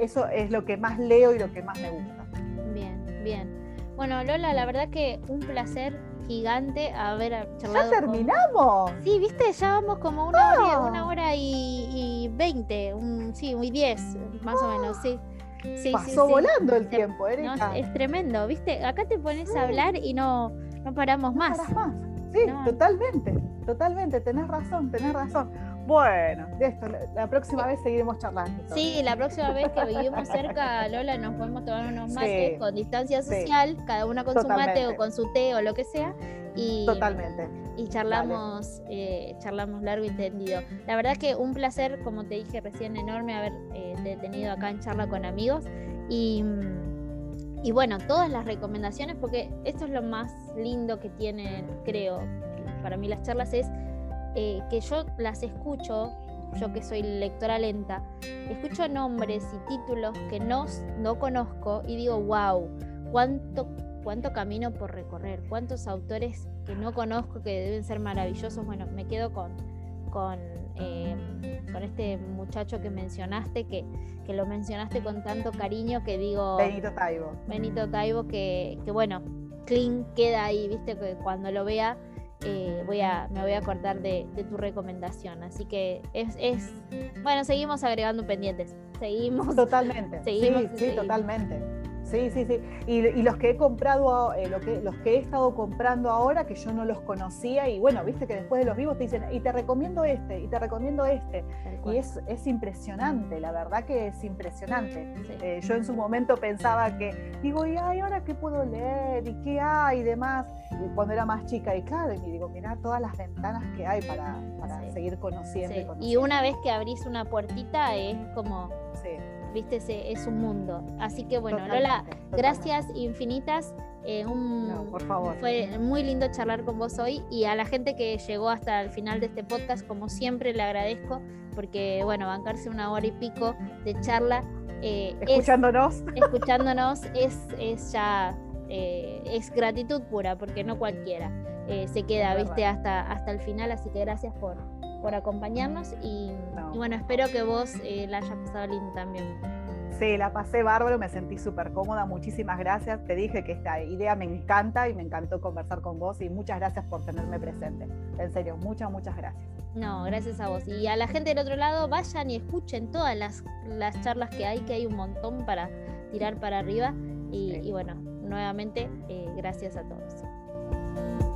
eso es lo que más leo y lo que más me gusta. Bien, bien. Bueno, Lola, la verdad que un placer gigante haber charlado. ¡Ya terminamos! Sí, viste, ya vamos como una hora, una hora y, veinte, un, sí, muy diez, más o menos, sí. Pasó volando el tiempo, Erika. es tremendo, viste, acá te pones a hablar y no, no paramos más. más. Sí, totalmente, totalmente, tenés razón, tenés razón. Bueno, de esto, la próxima vez seguiremos charlando. Sí, la próxima vez que vivimos cerca, Lola, nos podemos tomar unos mates con distancia social, cada una con su mate o con su té o lo que sea. Y, Totalmente. y charlamos, eh, charlamos largo y tendido. La verdad que un placer, como te dije recién, enorme haber eh, tenido acá en charla con amigos. Y, y, bueno, todas las recomendaciones, porque esto es lo más lindo que tienen, creo, para mí las charlas, es eh, que yo las escucho, yo que soy lectora lenta, escucho nombres y títulos que no, no conozco y digo, wow, cuánto cuánto camino por recorrer, cuántos autores que no conozco que deben ser maravillosos. Bueno, me quedo con, con, eh, con este muchacho que mencionaste, que, que, lo mencionaste con tanto cariño que digo... Benito Taibo. Benito Taibo, que, que bueno, Clean queda ahí, viste, que cuando lo vea... Eh, voy a, me voy a acordar de, de, tu recomendación. Así que es, es, bueno, seguimos agregando pendientes. Seguimos. Totalmente. Seguimos, sí, sí, totalmente. Sí, sí, sí. Y, los que he comprado, eh, lo que, los que he estado comprando ahora, que yo no los conocía, y bueno, viste que después de los vivos te dicen, y te recomiendo este, y te recomiendo este. Y es, es, impresionante, la verdad que es impresionante. Eh, yo en su momento pensaba que, digo, y ay, ahora qué puedo leer, y qué hay, y demás. Y cuando era más chica, y claro, y digo, mira todas las ventanas que hay para, para seguir conociendo, y conociendo. Y una vez que abrís una puertita, es como viste, es un mundo. Así que bueno, Lola, gracias infinitas. Eh, un, por favor. Fue muy lindo charlar con vos hoy y a la gente que llegó hasta el final de este podcast, como siempre, le agradezco porque, bueno, bancarse una hora y pico de charla. Eh, escuchándonos. escuchándonos es, es ya, eh, es gratitud pura, porque no cualquiera se queda, viste, hasta, hasta el final. Así que gracias por, por acompañarnos y, bueno, espero que vos eh, la hayas pasado lindo también. Sí, la pasé bárbaro, me sentí súper cómoda, muchísimas gracias. Te dije que esta idea me encanta y me encantó conversar con vos y muchas gracias por tenerme presente. En serio, muchas, muchas gracias. No, gracias a vos. Y a la gente del otro lado, vayan y escuchen todas las, charlas que hay, que hay un montón para tirar para arriba. Y, bueno, nuevamente, eh, gracias a todos.